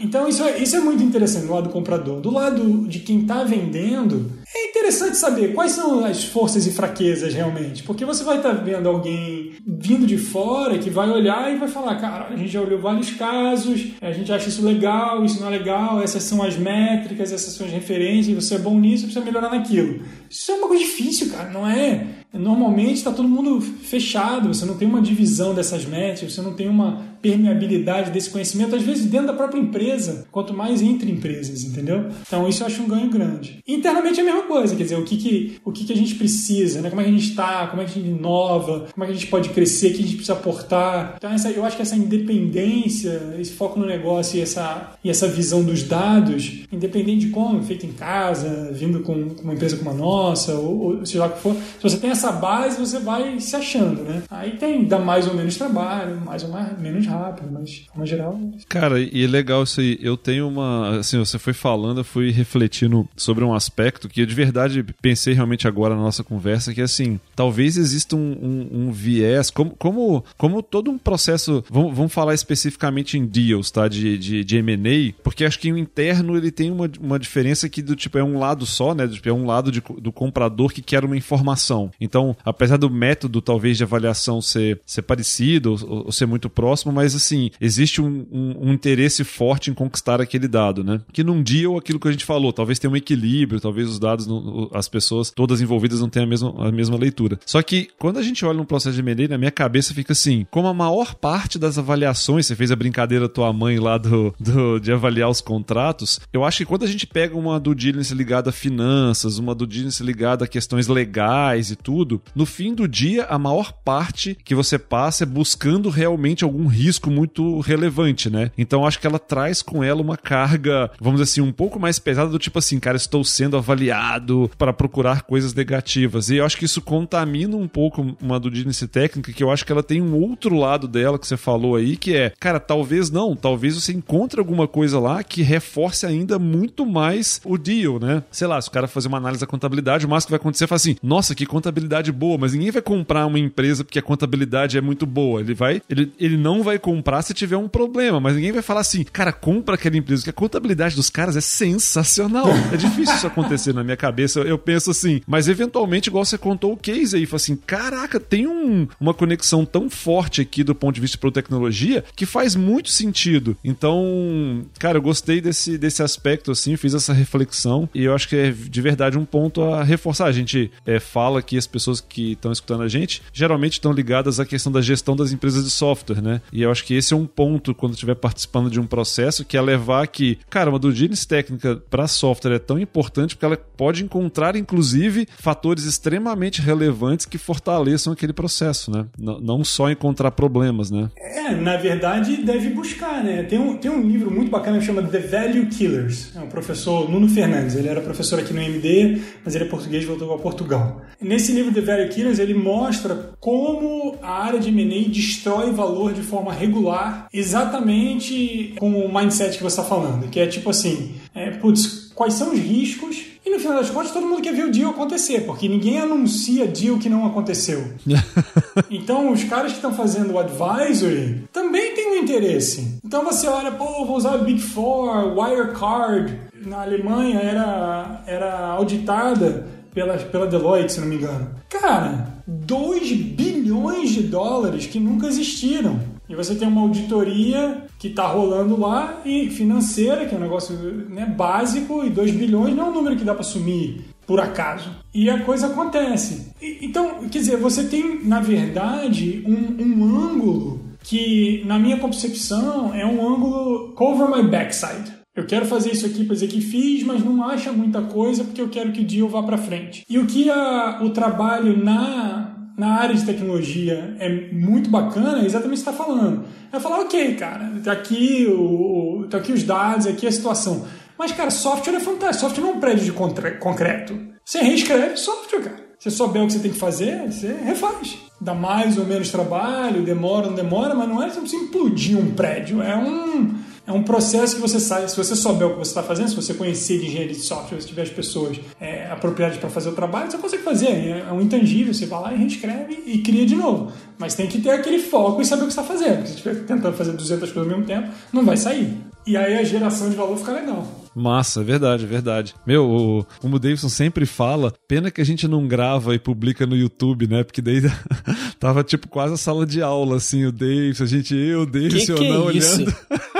C: Então isso é, isso é muito interessante do lado do comprador. Do lado de quem está vendendo, é interessante saber quais são as forças e fraquezas realmente, porque você vai estar tá vendo alguém vindo de fora que vai olhar e vai falar, cara, a gente já olhou vários casos, a gente acha isso legal, isso não é legal, essas são as métricas, essas são as referências, você é bom nisso, precisa melhorar naquilo. Isso é uma coisa difícil, cara, não é? Normalmente está todo mundo fechado, você não tem uma divisão dessas métricas, você não tem uma permeabilidade desse conhecimento, às vezes dentro da própria empresa, quanto mais entre empresas, entendeu? Então isso eu acho um ganho grande. Internamente é a mesma coisa, quer dizer, o que, que, o que, que a gente precisa, né? como é que a gente está, como é que a gente inova, como é que a gente pode crescer, o que a gente precisa aportar. Então essa, eu acho que essa independência, esse foco no negócio e essa, e essa visão dos dados, independente de como, feito em casa, vindo com, com uma empresa como a nossa, ou, ou seja lá o que for, se você tem essa base, você vai se achando, né? Aí tem, dá mais ou menos trabalho, mais ou mais, menos rápido, mas de forma geral.
A: Cara, e é legal isso aí. Eu tenho uma. Assim, você foi falando, eu fui refletindo sobre um aspecto que de verdade pensei realmente agora na nossa conversa, que assim, talvez exista um, um, um viés, como, como, como todo um processo. Vamos, vamos falar especificamente em deals, tá? De, de, de MA, porque acho que o interno ele tem uma, uma diferença que do tipo é um lado só, né? Tipo, é um lado de, do comprador que quer uma informação. Então, apesar do método talvez de avaliação ser, ser parecido ou, ou ser muito próximo, mas assim, existe um, um, um, interesse forte em conquistar aquele dado, né? Que num ou aquilo que a gente falou, talvez tenha um equilíbrio, talvez os dados, não, as pessoas todas envolvidas não tenham a mesma, a mesma leitura. Só que quando a gente olha um processo de M&A, na minha cabeça fica assim, como a maior parte das avaliações, você fez a brincadeira tua mãe lá do, do de avaliar os contratos, eu acho que quando a gente pega uma do diligence ligada a finanças, uma do diligence ligada a questões legais e tudo, no fim do dia a maior parte que você passa é buscando realmente algum risco risco muito relevante, né? Então acho que ela traz com ela uma carga, vamos dizer assim, um pouco mais pesada do tipo assim, cara, estou sendo avaliado para procurar coisas negativas. E eu acho que isso contamina um pouco uma Disney técnica, que eu acho que ela tem um outro lado dela que você falou aí, que é, cara, talvez não, talvez você encontre alguma coisa lá que reforce ainda muito mais o deal, né? Sei lá, se o cara fazer uma análise da contabilidade, o máximo que vai acontecer é falar assim, nossa, que contabilidade boa, mas ninguém vai comprar uma empresa porque a contabilidade é muito boa. Ele vai, ele, ele não vai comprar se tiver um problema, mas ninguém vai falar assim, cara, compra aquela empresa, porque a contabilidade dos caras é sensacional. É difícil isso acontecer na minha cabeça. Eu penso assim, mas eventualmente, igual você contou o case aí, fala assim, caraca, tem um, uma conexão tão forte aqui do ponto de vista de tecnologia que faz muito sentido. Então, cara, eu gostei desse, desse aspecto, assim, fiz essa reflexão e eu acho que é de verdade um ponto a reforçar. A gente é, fala que as pessoas que estão escutando a gente geralmente estão ligadas à questão da gestão das empresas de software, né? E eu acho que esse é um ponto quando estiver participando de um processo que é levar que, cara, uma due diligence técnica para software é tão importante porque ela pode encontrar, inclusive, fatores extremamente relevantes que fortaleçam aquele processo, né? N não só encontrar problemas, né?
C: É, na verdade, deve buscar, né? Tem um, tem um livro muito bacana que chama The Value Killers. É o professor Nuno Fernandes. Ele era professor aqui no MD, mas ele é português e voltou para Portugal. Nesse livro The Value Killers, ele mostra como a área de M&A destrói valor de forma regular, exatamente com o mindset que você está falando, que é tipo assim, é, putz, quais são os riscos e no final das contas, todo mundo quer ver o deal acontecer, porque ninguém anuncia deal que não aconteceu. então, os caras que estão fazendo o advisory também têm um interesse. Então, você olha, pô, vou usar Big Four, Wirecard. Na Alemanha era, era auditada pela, pela Deloitte, se não me engano. Cara, 2 bilhões de dólares que nunca existiram. E você tem uma auditoria que está rolando lá e financeira, que é um negócio né, básico, e 2 bilhões não é um número que dá para assumir por acaso. E a coisa acontece. E, então, quer dizer, você tem, na verdade, um, um ângulo que, na minha concepção, é um ângulo cover my backside. Eu quero fazer isso aqui para dizer que fiz, mas não acha muita coisa porque eu quero que o deal vá para frente. E o que a, o trabalho na na área de tecnologia é muito bacana, é exatamente o que você está falando. É falar, ok, cara, tá aqui, o, tá aqui os dados, aqui a situação. Mas, cara, software é fantástico. Software não é um prédio de concreto. Você reescreve software, cara. Se souber o que você tem que fazer, você refaz. Dá mais ou menos trabalho, demora ou não demora, mas não é você implodir um prédio. É um é um processo que você sai, se você souber o que você está fazendo, se você conhecer de engenharia de software, se tiver as pessoas é, apropriadas para fazer o trabalho, você consegue fazer. É, é um intangível, você vai lá e reescreve e cria de novo. Mas tem que ter aquele foco e saber o que está fazendo. Se estiver tentando fazer 200 coisas ao mesmo tempo, não vai sair. E aí a geração de valor fica legal.
A: Massa, é verdade, é verdade. Meu, o, o Davidson sempre fala, pena que a gente não grava e publica no YouTube, né? Porque daí tava tipo quase a sala de aula, assim, o Davidson, a gente, eu, o Davidson,
B: que que
A: eu não
B: é
A: olhando.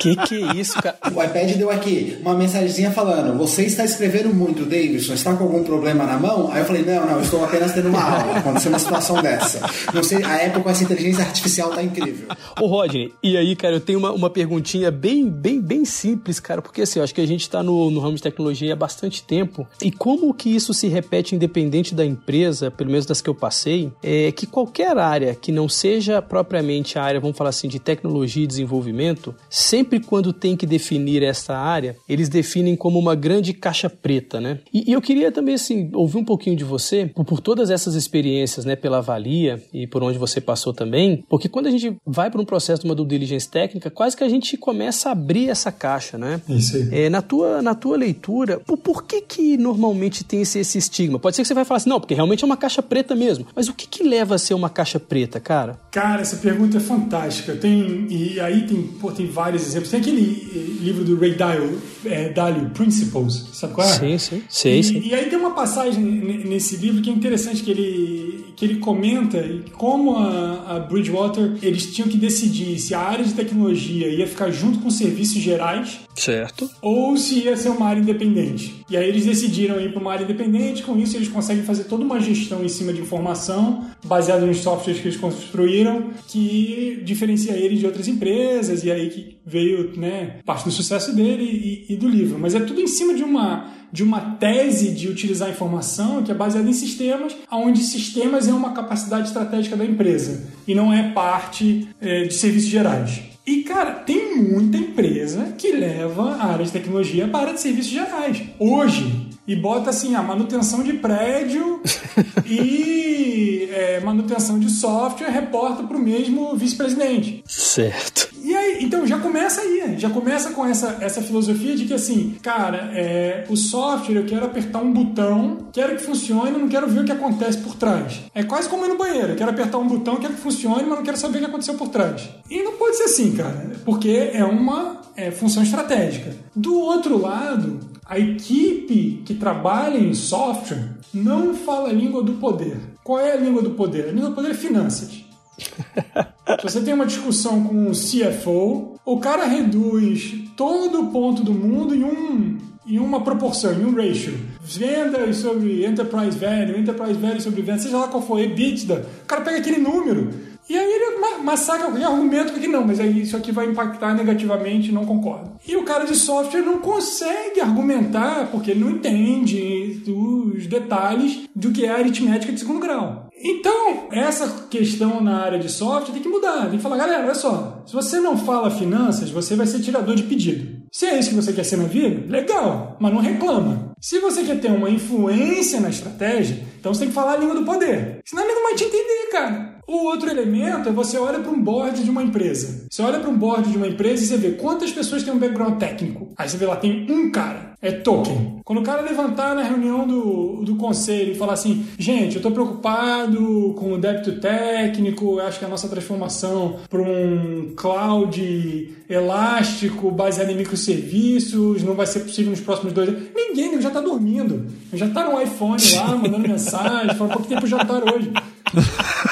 B: Que que é isso, cara?
D: O iPad deu aqui uma mensagenzinha falando: Você está escrevendo muito, Davidson. Está com algum problema na mão? Aí eu falei: Não, não, estou apenas tendo uma aula. Aconteceu uma situação dessa. Não sei, a Apple com essa inteligência artificial tá incrível.
B: Ô, Rodney, e aí, cara, eu tenho uma, uma perguntinha bem, bem, bem simples, cara, porque assim, eu acho que a gente está no, no ramo de tecnologia há bastante tempo. E como que isso se repete independente da empresa, pelo menos das que eu passei, é que qualquer área que não seja propriamente a área, vamos falar assim, de tecnologia e desenvolvimento, sempre quando tem que definir essa área, eles definem como uma grande caixa preta, né? E, e eu queria também, assim, ouvir um pouquinho de você, por, por, todas essas experiências, né, pela Valia e por onde você passou também, porque quando a gente vai para um processo de uma due diligence técnica, quase que a gente começa a abrir essa caixa, né?
C: Isso aí.
B: É, na, tua, na tua leitura, por, por que que normalmente tem esse, esse estigma? Pode ser que você vai falar assim, não, porque realmente é uma caixa preta mesmo, mas o que que leva a ser uma caixa preta, cara?
C: Cara, essa pergunta é fantástica. Tem, e aí tem, pô, tem vários exemplos. Tem aquele livro do Ray Dalio, é, Dalio Principles, sabe qual é?
B: Sim, sim. Sei,
C: e,
B: sim.
C: e aí tem uma passagem nesse livro que é interessante que ele, que ele comenta como a, a Bridgewater eles tinham que decidir se a área de tecnologia ia ficar junto com serviços gerais
B: Certo.
C: ou se ia ser uma área independente. E aí eles decidiram ir para uma área independente, com isso eles conseguem fazer toda uma gestão em cima de informação, baseada nos softwares que eles construíram, que diferencia ele de outras empresas, e aí que veio né, parte do sucesso dele e, e do livro. Mas é tudo em cima de uma, de uma tese de utilizar informação que é baseada em sistemas, onde sistemas é uma capacidade estratégica da empresa e não é parte é, de serviços gerais. E, cara, tem muita empresa que leva a área de tecnologia para de serviços gerais. Hoje. E bota assim, a manutenção de prédio e é, manutenção de software reporta para o mesmo vice-presidente.
B: Certo.
C: E aí, então já começa aí, já começa com essa, essa filosofia de que assim, cara, é, o software eu quero apertar um botão, quero que funcione, não quero ver o que acontece por trás. É quase como ir no banheiro, eu quero apertar um botão, quero que funcione, mas não quero saber o que aconteceu por trás. E não pode ser assim, cara, porque é uma é, função estratégica. Do outro lado, a equipe que trabalha em software não fala a língua do poder. Qual é a língua do poder? A língua do poder é finanças. Se você tem uma discussão com o CFO, o cara reduz todo o ponto do mundo em um em uma proporção, em um ratio. Vendas sobre enterprise value, enterprise value sobre venda, seja lá qual for, EBITDA. O cara pega aquele número e aí ele massacra qualquer argumento que não, mas aí isso aqui vai impactar negativamente, não concordo. E o cara de software não consegue argumentar porque ele não entende os detalhes do que é aritmética de segundo grau. Então, essa questão na área de software tem que mudar. Tem que falar, galera, olha só, se você não fala finanças, você vai ser tirador de pedido. Se é isso que você quer ser na vida, legal, mas não reclama. Se você quer ter uma influência na estratégia, então você tem que falar a língua do poder. Senão ele não vai te entender, cara. O outro elemento é você olha para um board de uma empresa. Você olha para um board de uma empresa e você vê quantas pessoas têm um background técnico. Aí você vê lá, tem um cara. É token. Quando o cara levantar na reunião do, do conselho e falar assim, gente, eu estou preocupado com o débito técnico, acho que a nossa transformação para um cloud elástico, baseado em microserviços, não vai ser possível nos próximos dois anos. Ninguém, já está dormindo. Já está no iPhone lá, mandando mensagem, falando quanto tempo jantar hoje.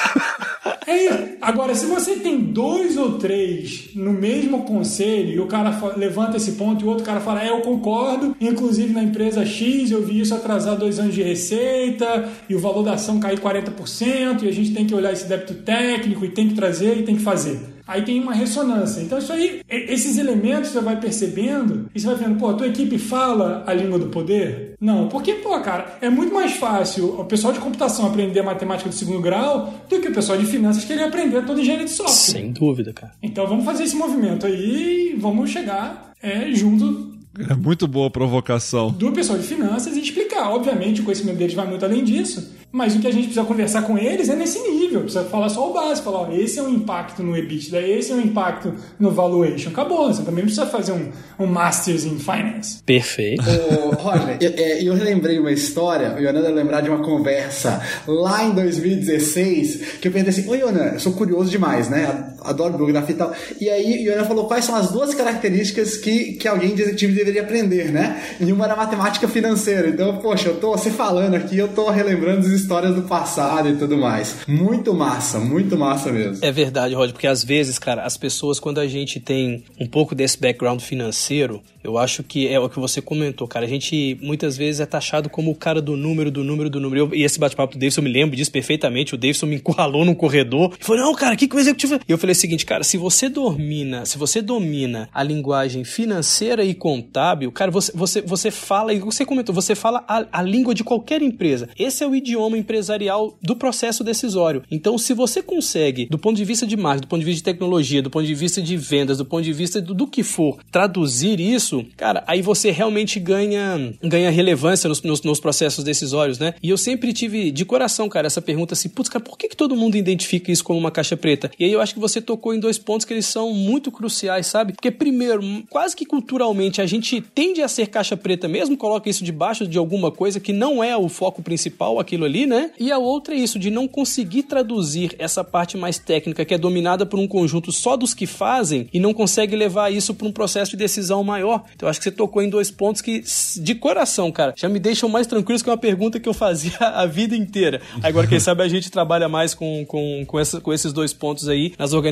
C: É, agora, se você tem dois ou três no mesmo conselho e o cara levanta esse ponto e o outro cara fala, é, eu concordo, inclusive na empresa X eu vi isso atrasar dois anos de receita e o valor da ação cair 40% e a gente tem que olhar esse débito técnico e tem que trazer e tem que fazer aí tem uma ressonância. Então, isso aí, esses elementos você vai percebendo e você vai vendo, pô, a tua equipe fala a língua do poder? Não, porque, pô, cara, é muito mais fácil o pessoal de computação aprender matemática do segundo grau do que o pessoal de finanças querer aprender toda engenharia de software.
B: Sem dúvida, cara.
C: Então, vamos fazer esse movimento aí e vamos chegar é, junto
A: é muito boa a provocação.
C: Do pessoal de finanças e explicar. Obviamente, o conhecimento deles vai muito além disso, mas o que a gente precisa conversar com eles é nesse nível. Precisa falar só o básico. Falar, ó, esse é o impacto no EBITDA, esse é o impacto no valuation. Acabou. Você também precisa fazer um, um Masters in Finance.
B: Perfeito.
D: Ô, Roger, eu, é, eu relembrei uma história, o Yonan lembrar de uma conversa lá em 2016, que eu pensei assim, ô Yonan, eu sou curioso demais, né? Adoro biografia e tal. E aí o Yonan falou quais são as duas características que, que alguém de executivo deveria aprender, né? E uma era matemática financeira. Então, poxa, eu tô você falando aqui, eu tô relembrando os histórias do passado e tudo mais. Muito massa, muito massa mesmo.
B: É verdade, Rod, porque às vezes, cara, as pessoas, quando a gente tem um pouco desse background financeiro, eu acho que é o que você comentou, cara. A gente muitas vezes é taxado como o cara do número, do número, do número. Eu, e esse bate-papo do Davidson, eu me lembro disso perfeitamente. O Davidson me encurralou num corredor e falou: Não, cara, o que, que o executivo. E eu falei seguinte, cara, se você domina, se você domina a linguagem financeira e contábil, cara, você, você, você fala, e você comentou, você fala a, a língua de qualquer empresa. Esse é o idioma empresarial do processo decisório. Então, se você consegue, do ponto de vista de marketing, do ponto de vista de tecnologia, do ponto de vista de vendas, do ponto de vista do, do que for, traduzir isso cara, aí você realmente ganha, ganha relevância nos, nos, nos, processos decisórios, né? E eu sempre tive de coração, cara, essa pergunta assim, putz, cara, por que, que todo mundo identifica isso como uma caixa preta? E aí eu acho que você tocou em dois pontos que eles são muito cruciais, sabe? Porque, primeiro, quase que culturalmente a gente tende a ser caixa preta mesmo, coloca isso debaixo de alguma coisa que não é o foco principal, aquilo ali, né? E a outra é isso, de não conseguir traduzir essa parte mais técnica que é dominada por um conjunto só dos que fazem e não consegue levar isso para um processo de decisão maior. Então, acho que você tocou em dois pontos que, de coração, cara, já me deixam mais tranquilos que uma pergunta que eu fazia a vida inteira. Agora, quem sabe a gente trabalha mais com, com, com, essa, com esses dois pontos aí nas organizações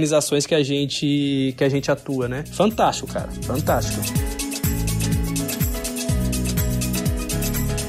B: que a gente, que a gente atua, né? Fantástico, cara. Fantástico.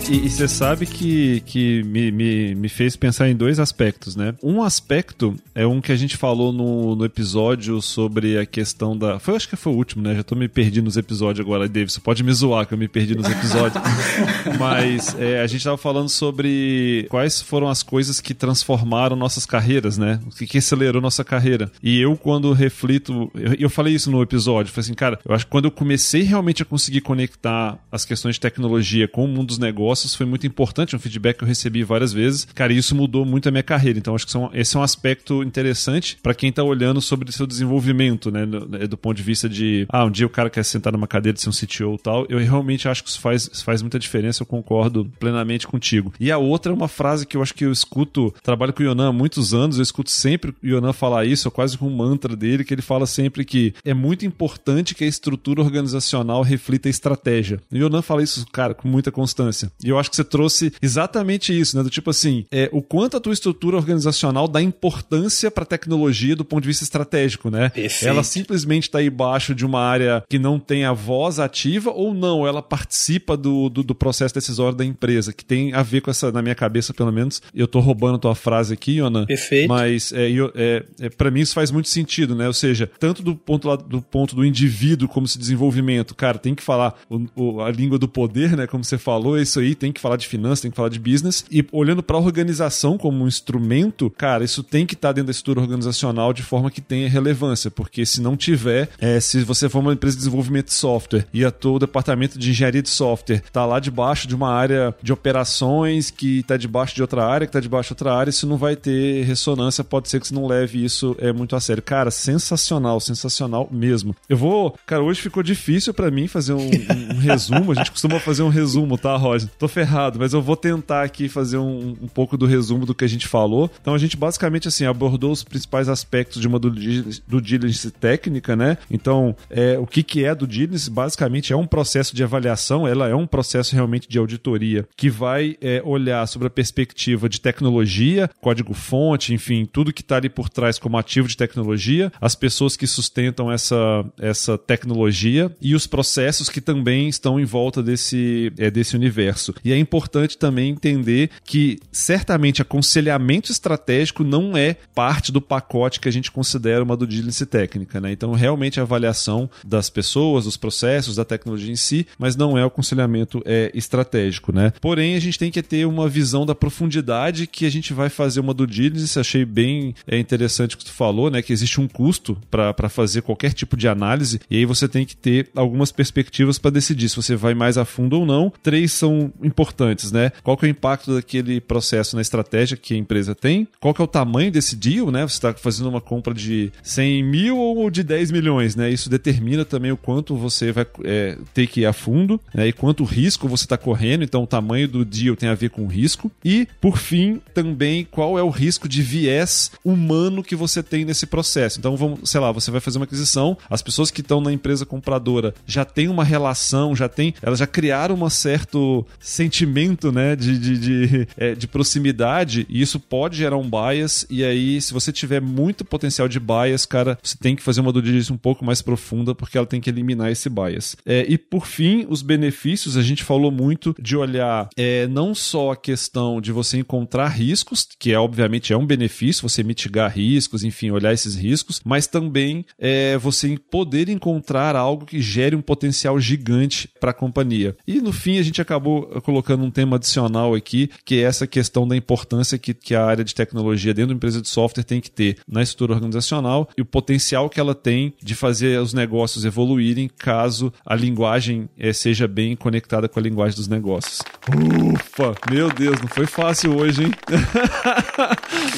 A: E você sabe que, que me, me, me fez pensar em dois aspectos, né? Um aspecto é um que a gente falou no, no episódio sobre a questão da. Foi, acho que foi o último, né? Já tô me perdiendo nos episódios agora, Davidson. Pode me zoar que eu me perdi nos episódios. Mas é, a gente tava falando sobre quais foram as coisas que transformaram nossas carreiras, né? O que, que acelerou nossa carreira. E eu, quando reflito. Eu, eu falei isso no episódio. Falei assim, cara, eu acho que quando eu comecei realmente a conseguir conectar as questões de tecnologia com o mundo dos negócios, foi muito importante, um feedback que eu recebi várias vezes. Cara, isso mudou muito a minha carreira. Então, acho que são, esse é um aspecto interessante para quem tá olhando sobre seu desenvolvimento, né? Do, né, do, ponto de vista de, ah, um dia o cara quer sentar numa cadeira de ser um CTO e tal. Eu realmente acho que isso faz, isso faz muita diferença, eu concordo plenamente contigo. E a outra é uma frase que eu acho que eu escuto, trabalho com o Yonan há muitos anos, eu escuto sempre o Yonan falar isso, é quase um mantra dele, que ele fala sempre que é muito importante que a estrutura organizacional reflita a estratégia. O Yonan fala isso, cara, com muita constância. E eu acho que você trouxe exatamente isso, né? Do tipo assim, é, o quanto a tua estrutura organizacional dá importância para tecnologia do ponto de vista estratégico, né?
B: Perfeito.
A: Ela simplesmente está embaixo de uma área que não tem a voz ativa ou não, ela participa do, do, do, processo decisório da empresa, que tem a ver com essa, na minha cabeça, pelo menos. Eu tô roubando a tua frase aqui, Ana.
B: Perfeito.
A: Mas é, é, é para mim isso faz muito sentido, né? Ou seja, tanto do ponto, lá, do ponto do indivíduo como esse desenvolvimento, cara, tem que falar o, o, a língua do poder, né? Como você falou, é isso aí, tem que falar de finanças, tem que falar de business. E olhando para a organização como um instrumento, cara, isso tem que estar tá dentro da estrutura organizacional de forma que tenha relevância, porque se não tiver, é, se você for uma empresa de desenvolvimento de software e a todo departamento de engenharia de software tá lá debaixo de uma área de operações que tá debaixo de outra área, que tá debaixo de outra área, isso não vai ter ressonância, pode ser que você não leve isso é, muito a sério. Cara, sensacional, sensacional mesmo. Eu vou. Cara, hoje ficou difícil para mim fazer um, um, resumo. A gente costuma fazer um resumo, tá, Roger? Tô ferrado, mas eu vou tentar aqui fazer um, um pouco do resumo do que a gente falou. Então a gente basicamente assim abordou os principais aspectos de uma do diligence técnica, né? Então, é, o que, que é do diligence? Basicamente é um processo de avaliação, ela é um processo realmente de auditoria que vai é, olhar sobre a perspectiva de tecnologia, código-fonte, enfim, tudo que está ali por trás como ativo de tecnologia, as pessoas que sustentam essa, essa tecnologia e os processos que também estão em volta desse, é, desse universo. E é importante também entender que certamente aconselhamento estratégico não é parte do pacote que a gente considera uma due diligence técnica, né? Então, realmente a avaliação das pessoas, dos processos, da tecnologia em si, mas não é o aconselhamento é, estratégico, né? Porém, a gente tem que ter uma visão da profundidade que a gente vai fazer uma due diligence. Achei bem é, interessante o que tu falou, né? Que existe um custo para fazer qualquer tipo de análise e aí você tem que ter algumas perspectivas para decidir se você vai mais a fundo ou não. Três são importantes, né? Qual que é o impacto daquele processo na estratégia que a empresa tem? Qual que é o tamanho desse deal, né? Você está fazendo uma compra de 100 mil ou de 10 milhões, né? Isso determina também o quanto você vai é, ter que ir a fundo né? e quanto risco você está correndo. Então, o tamanho do deal tem a ver com o risco. E, por fim, também qual é o risco de viés humano que você tem nesse processo. Então, vamos, sei lá, você vai fazer uma aquisição, as pessoas que estão na empresa compradora já têm uma relação, já tem, elas já criaram um certo sentimento, né, de, de, de, é, de proximidade, e isso pode gerar um bias. E aí, se você tiver muito potencial de bias, cara, você tem que fazer uma due diligence um pouco mais profunda, porque ela tem que eliminar esse bias. É, e por fim, os benefícios, a gente falou muito de olhar é, não só a questão de você encontrar riscos, que é obviamente é um benefício, você mitigar riscos, enfim, olhar esses riscos, mas também é, você poder encontrar algo que gere um potencial gigante para a companhia. E no fim, a gente acabou colocando um tema adicional aqui, que é essa questão da importância que, que a área de tecnologia dentro da empresa de software tem que ter na estrutura organizacional e o potencial que ela tem de fazer os negócios evoluírem caso a linguagem é, seja bem conectada com a linguagem dos negócios. Ufa! Meu Deus, não foi fácil hoje, hein?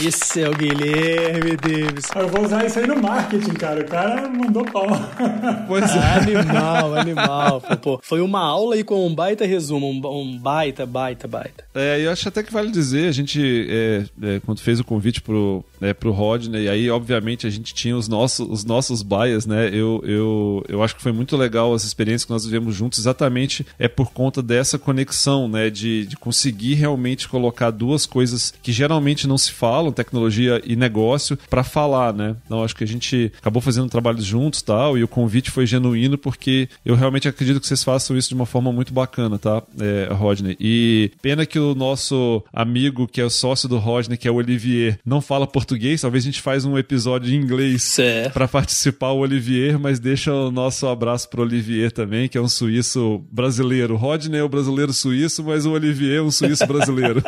B: Esse é o Guilherme Davis.
C: Eu vou usar isso aí no marketing, cara. O cara mandou pau.
B: Pois é. Animal, animal. Pô, foi uma aula aí com um baita resumo. Um, baita, baita, baita.
A: É, eu acho até que vale dizer, a gente, é, é, quando fez o convite pro, é, pro Rodney, e aí, obviamente, a gente tinha os nossos, os nossos bias, né? Eu, eu, eu acho que foi muito legal as experiências que nós vivemos juntos, exatamente é por conta dessa conexão, né? De, de conseguir realmente colocar duas coisas que geralmente não se falam, tecnologia e negócio, para falar, né? Então, acho que a gente acabou fazendo trabalhos juntos tal, e o convite foi genuíno, porque eu realmente acredito que vocês façam isso de uma forma muito bacana, tá, é, Rodney? E pena que o nosso amigo, que é o sócio do Rodney, que é o Olivier, não fala português, talvez a gente faz um episódio em inglês para participar o Olivier, mas deixa o nosso abraço pro Olivier também, que é um suíço brasileiro. O Rodney é o brasileiro suíço, mas o Olivier é um suíço brasileiro.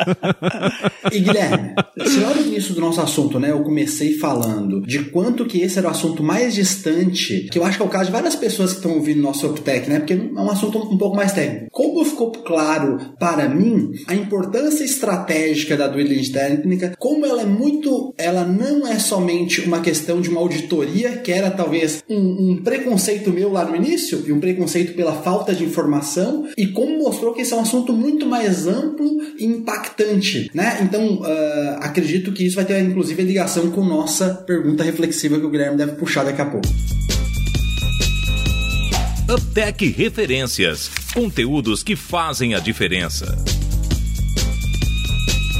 D: e Guilherme, se lá no início do nosso assunto, né, eu comecei falando de quanto que esse era o assunto mais distante, que eu acho que é o caso de várias pessoas que estão ouvindo nosso Optec, né, porque é um assunto um pouco mais técnico. Como ficou claro para mim a importância estratégica da due diligence técnica, como ela é muito, ela não é somente uma questão de uma auditoria, que era talvez um, um preconceito meu lá no início, e um preconceito pela falta de informação, e como mostrou que esse é um assunto muito mais amplo e impactante, né? Então, uh, acredito que isso vai ter inclusive ligação com nossa pergunta reflexiva que o Guilherme deve puxar daqui a pouco.
E: Uptech Referências. Conteúdos que fazem a diferença.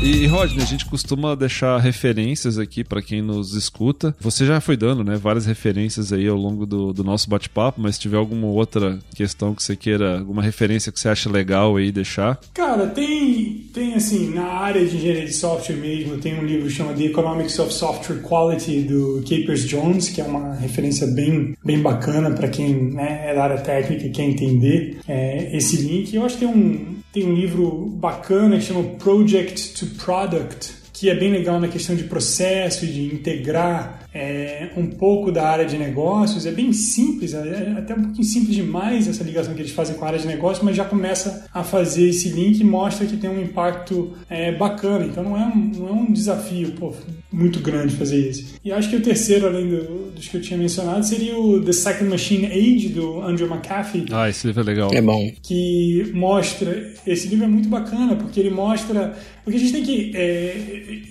A: E, Rodney, a gente costuma deixar referências aqui para quem nos escuta. Você já foi dando, né, várias referências aí ao longo do, do nosso bate-papo, mas se tiver alguma outra questão que você queira, alguma referência que você acha legal aí deixar?
C: Cara, tem, tem assim, na área de engenharia de software mesmo, tem um livro chamado The Economics of Software Quality do Capers Jones, que é uma referência bem, bem bacana para quem né, é da área técnica e quer entender é, esse link. Eu acho que tem um, tem um livro bacana que chama Project to Product, que é bem legal na questão de processo, de integrar é, um pouco da área de negócios. É bem simples, é até um pouquinho simples demais essa ligação que eles fazem com a área de negócios, mas já começa a fazer esse link e mostra que tem um impacto é, bacana. Então não é um, não é um desafio pô, muito grande fazer isso. E acho que o terceiro, além do, dos que eu tinha mencionado, seria o The Second Machine Age, do Andrew McAfee.
A: Ah, esse livro é legal.
B: É bom.
C: Que mostra. Esse livro é muito bacana, porque ele mostra. Porque a gente tem que é,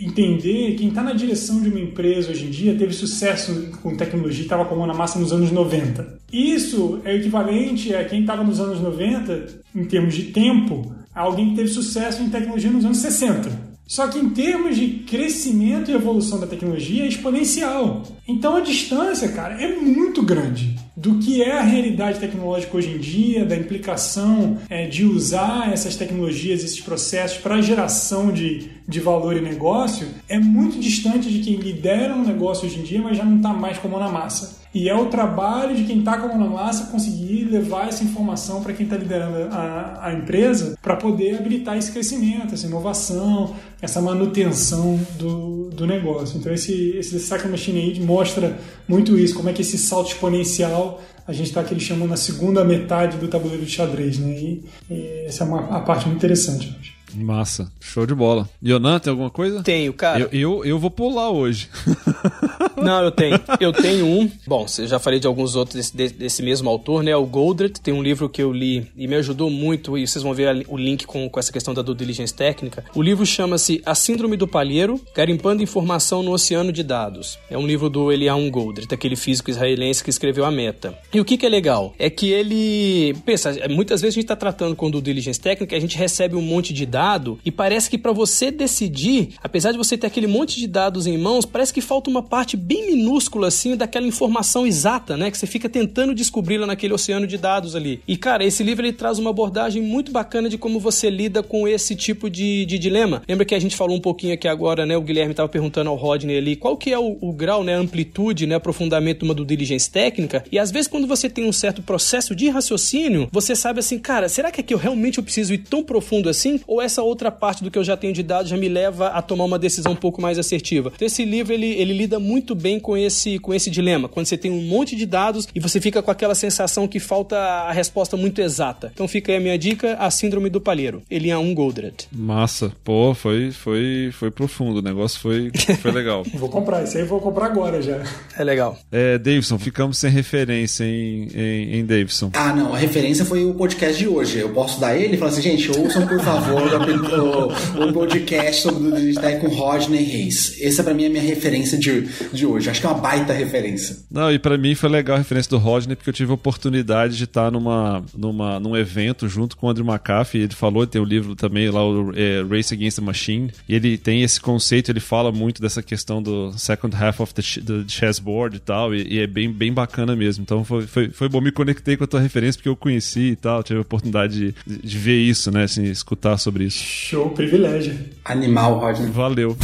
C: entender quem está na direção de uma empresa hoje em dia teve sucesso com tecnologia e estava com a mão na massa nos anos 90. Isso é equivalente a quem estava nos anos 90, em termos de tempo, a alguém que teve sucesso em tecnologia nos anos 60. Só que em termos de crescimento e evolução da tecnologia é exponencial. Então a distância, cara, é muito grande do que é a realidade tecnológica hoje em dia, da implicação é, de usar essas tecnologias, esses processos para geração de, de valor e negócio, é muito distante de quem lidera um negócio hoje em dia, mas já não está mais como na massa. E é o trabalho de quem está com a mão na massa conseguir levar essa informação para quem está liderando a, a empresa para poder habilitar esse crescimento, essa inovação, essa manutenção do, do negócio. Então, esse, esse Second Machine Age mostra muito isso, como é que esse salto exponencial a gente está que eles chamam na segunda metade do tabuleiro de xadrez. Né? E, e essa é uma a parte muito interessante. Acho.
A: Massa, show de bola. Yonan, tem alguma coisa?
B: Tenho, cara.
A: Eu, eu, eu vou pular hoje.
B: Não, eu tenho. Eu tenho um. Bom, eu já falei de alguns outros desse, desse mesmo autor, né? O Goldret tem um livro que eu li e me ajudou muito, e vocês vão ver o link com, com essa questão da due diligence técnica. O livro chama-se A Síndrome do Palheiro, Garimpando Informação no Oceano de Dados. É um livro do Eliaum Goldret, aquele físico israelense que escreveu a meta. E o que, que é legal? É que ele... Pensa, muitas vezes a gente está tratando com due diligence técnica, a gente recebe um monte de dado e parece que para você decidir, apesar de você ter aquele monte de dados em mãos, parece que falta uma parte bem minúscula assim daquela informação exata, né? Que você fica tentando descobri-la naquele oceano de dados ali. E cara, esse livro ele traz uma abordagem muito bacana de como você lida com esse tipo de, de dilema. Lembra que a gente falou um pouquinho aqui agora, né? O Guilherme estava perguntando ao Rodney ali qual que é o, o grau, né? Amplitude, né? Aprofundamento uma do diligência técnica. E às vezes quando você tem um certo processo de raciocínio, você sabe assim, cara, será que aqui eu realmente eu preciso ir tão profundo assim? Ou essa outra parte do que eu já tenho de dados já me leva a tomar uma decisão um pouco mais assertiva? Então esse livro ele, ele lida muito bem com esse, com esse dilema, quando você tem um monte de dados e você fica com aquela sensação que falta a resposta muito exata. Então fica aí a minha dica, a síndrome do palheiro. Ele é um Goldratt.
A: Massa. Pô, foi, foi, foi profundo, o negócio foi, foi legal.
C: vou comprar, isso aí eu vou comprar agora já.
B: É legal.
A: É, Davidson, ficamos sem referência em, em, em Davidson.
D: Ah, não, a referência foi o podcast de hoje. Eu posso dar ele e falar assim, gente, ouçam por favor o, o, podcast sobre o com Rodney Reis. Essa pra mim é a minha referência de, de hoje. Acho que é uma baita referência.
A: Não, e para mim foi legal a referência do Rodney, porque eu tive a oportunidade de estar numa, numa, num evento junto com o Andrew McAfee. Ele falou, tem o um livro também lá, o é, Race Against the Machine. E ele tem esse conceito, ele fala muito dessa questão do second half of the, the chessboard e tal. E, e, é bem, bem bacana mesmo. Então foi, foi, foi bom, me conectei com a tua referência, porque eu conheci e tal. Tive a oportunidade de, de ver isso, né? Assim, escutar sobre isso.
C: Show, privilégio.
D: Animal, Rodney.
A: Valeu.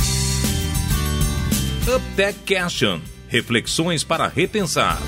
E: UpTech Question Reflexões para repensar.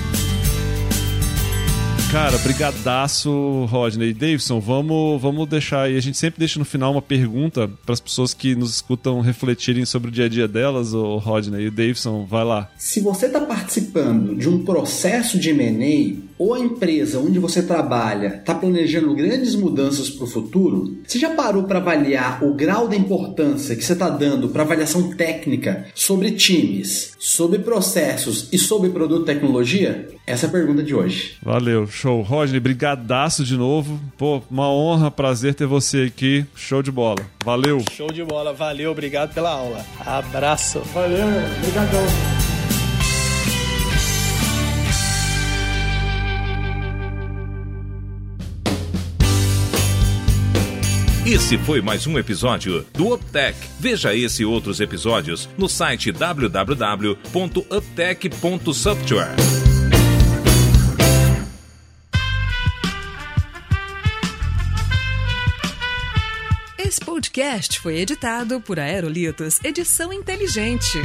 A: Cara, brigadaço, Rodney. Davidson, vamos, vamos deixar aí. A gente sempre deixa no final uma pergunta para as pessoas que nos escutam refletirem sobre o dia a dia delas, o Rodney. E o Davidson, vai lá.
D: Se você está participando de um processo de M&A ou a empresa onde você trabalha está planejando grandes mudanças para o futuro, você já parou para avaliar o grau da importância que você está dando para avaliação técnica sobre times, sobre processos e sobre produto e tecnologia? Essa é a pergunta de hoje.
A: Valeu, show. Rodney, brigadaço de novo. Pô, uma honra, prazer ter você aqui. Show de bola. Valeu.
B: Show de bola. Valeu, obrigado pela aula. Abraço.
C: Valeu, obrigadão.
E: Esse foi mais um episódio do UpTech. Veja esse e outros episódios no site www.uptech.software.
F: Esse podcast foi editado por Aerolitos Edição Inteligente.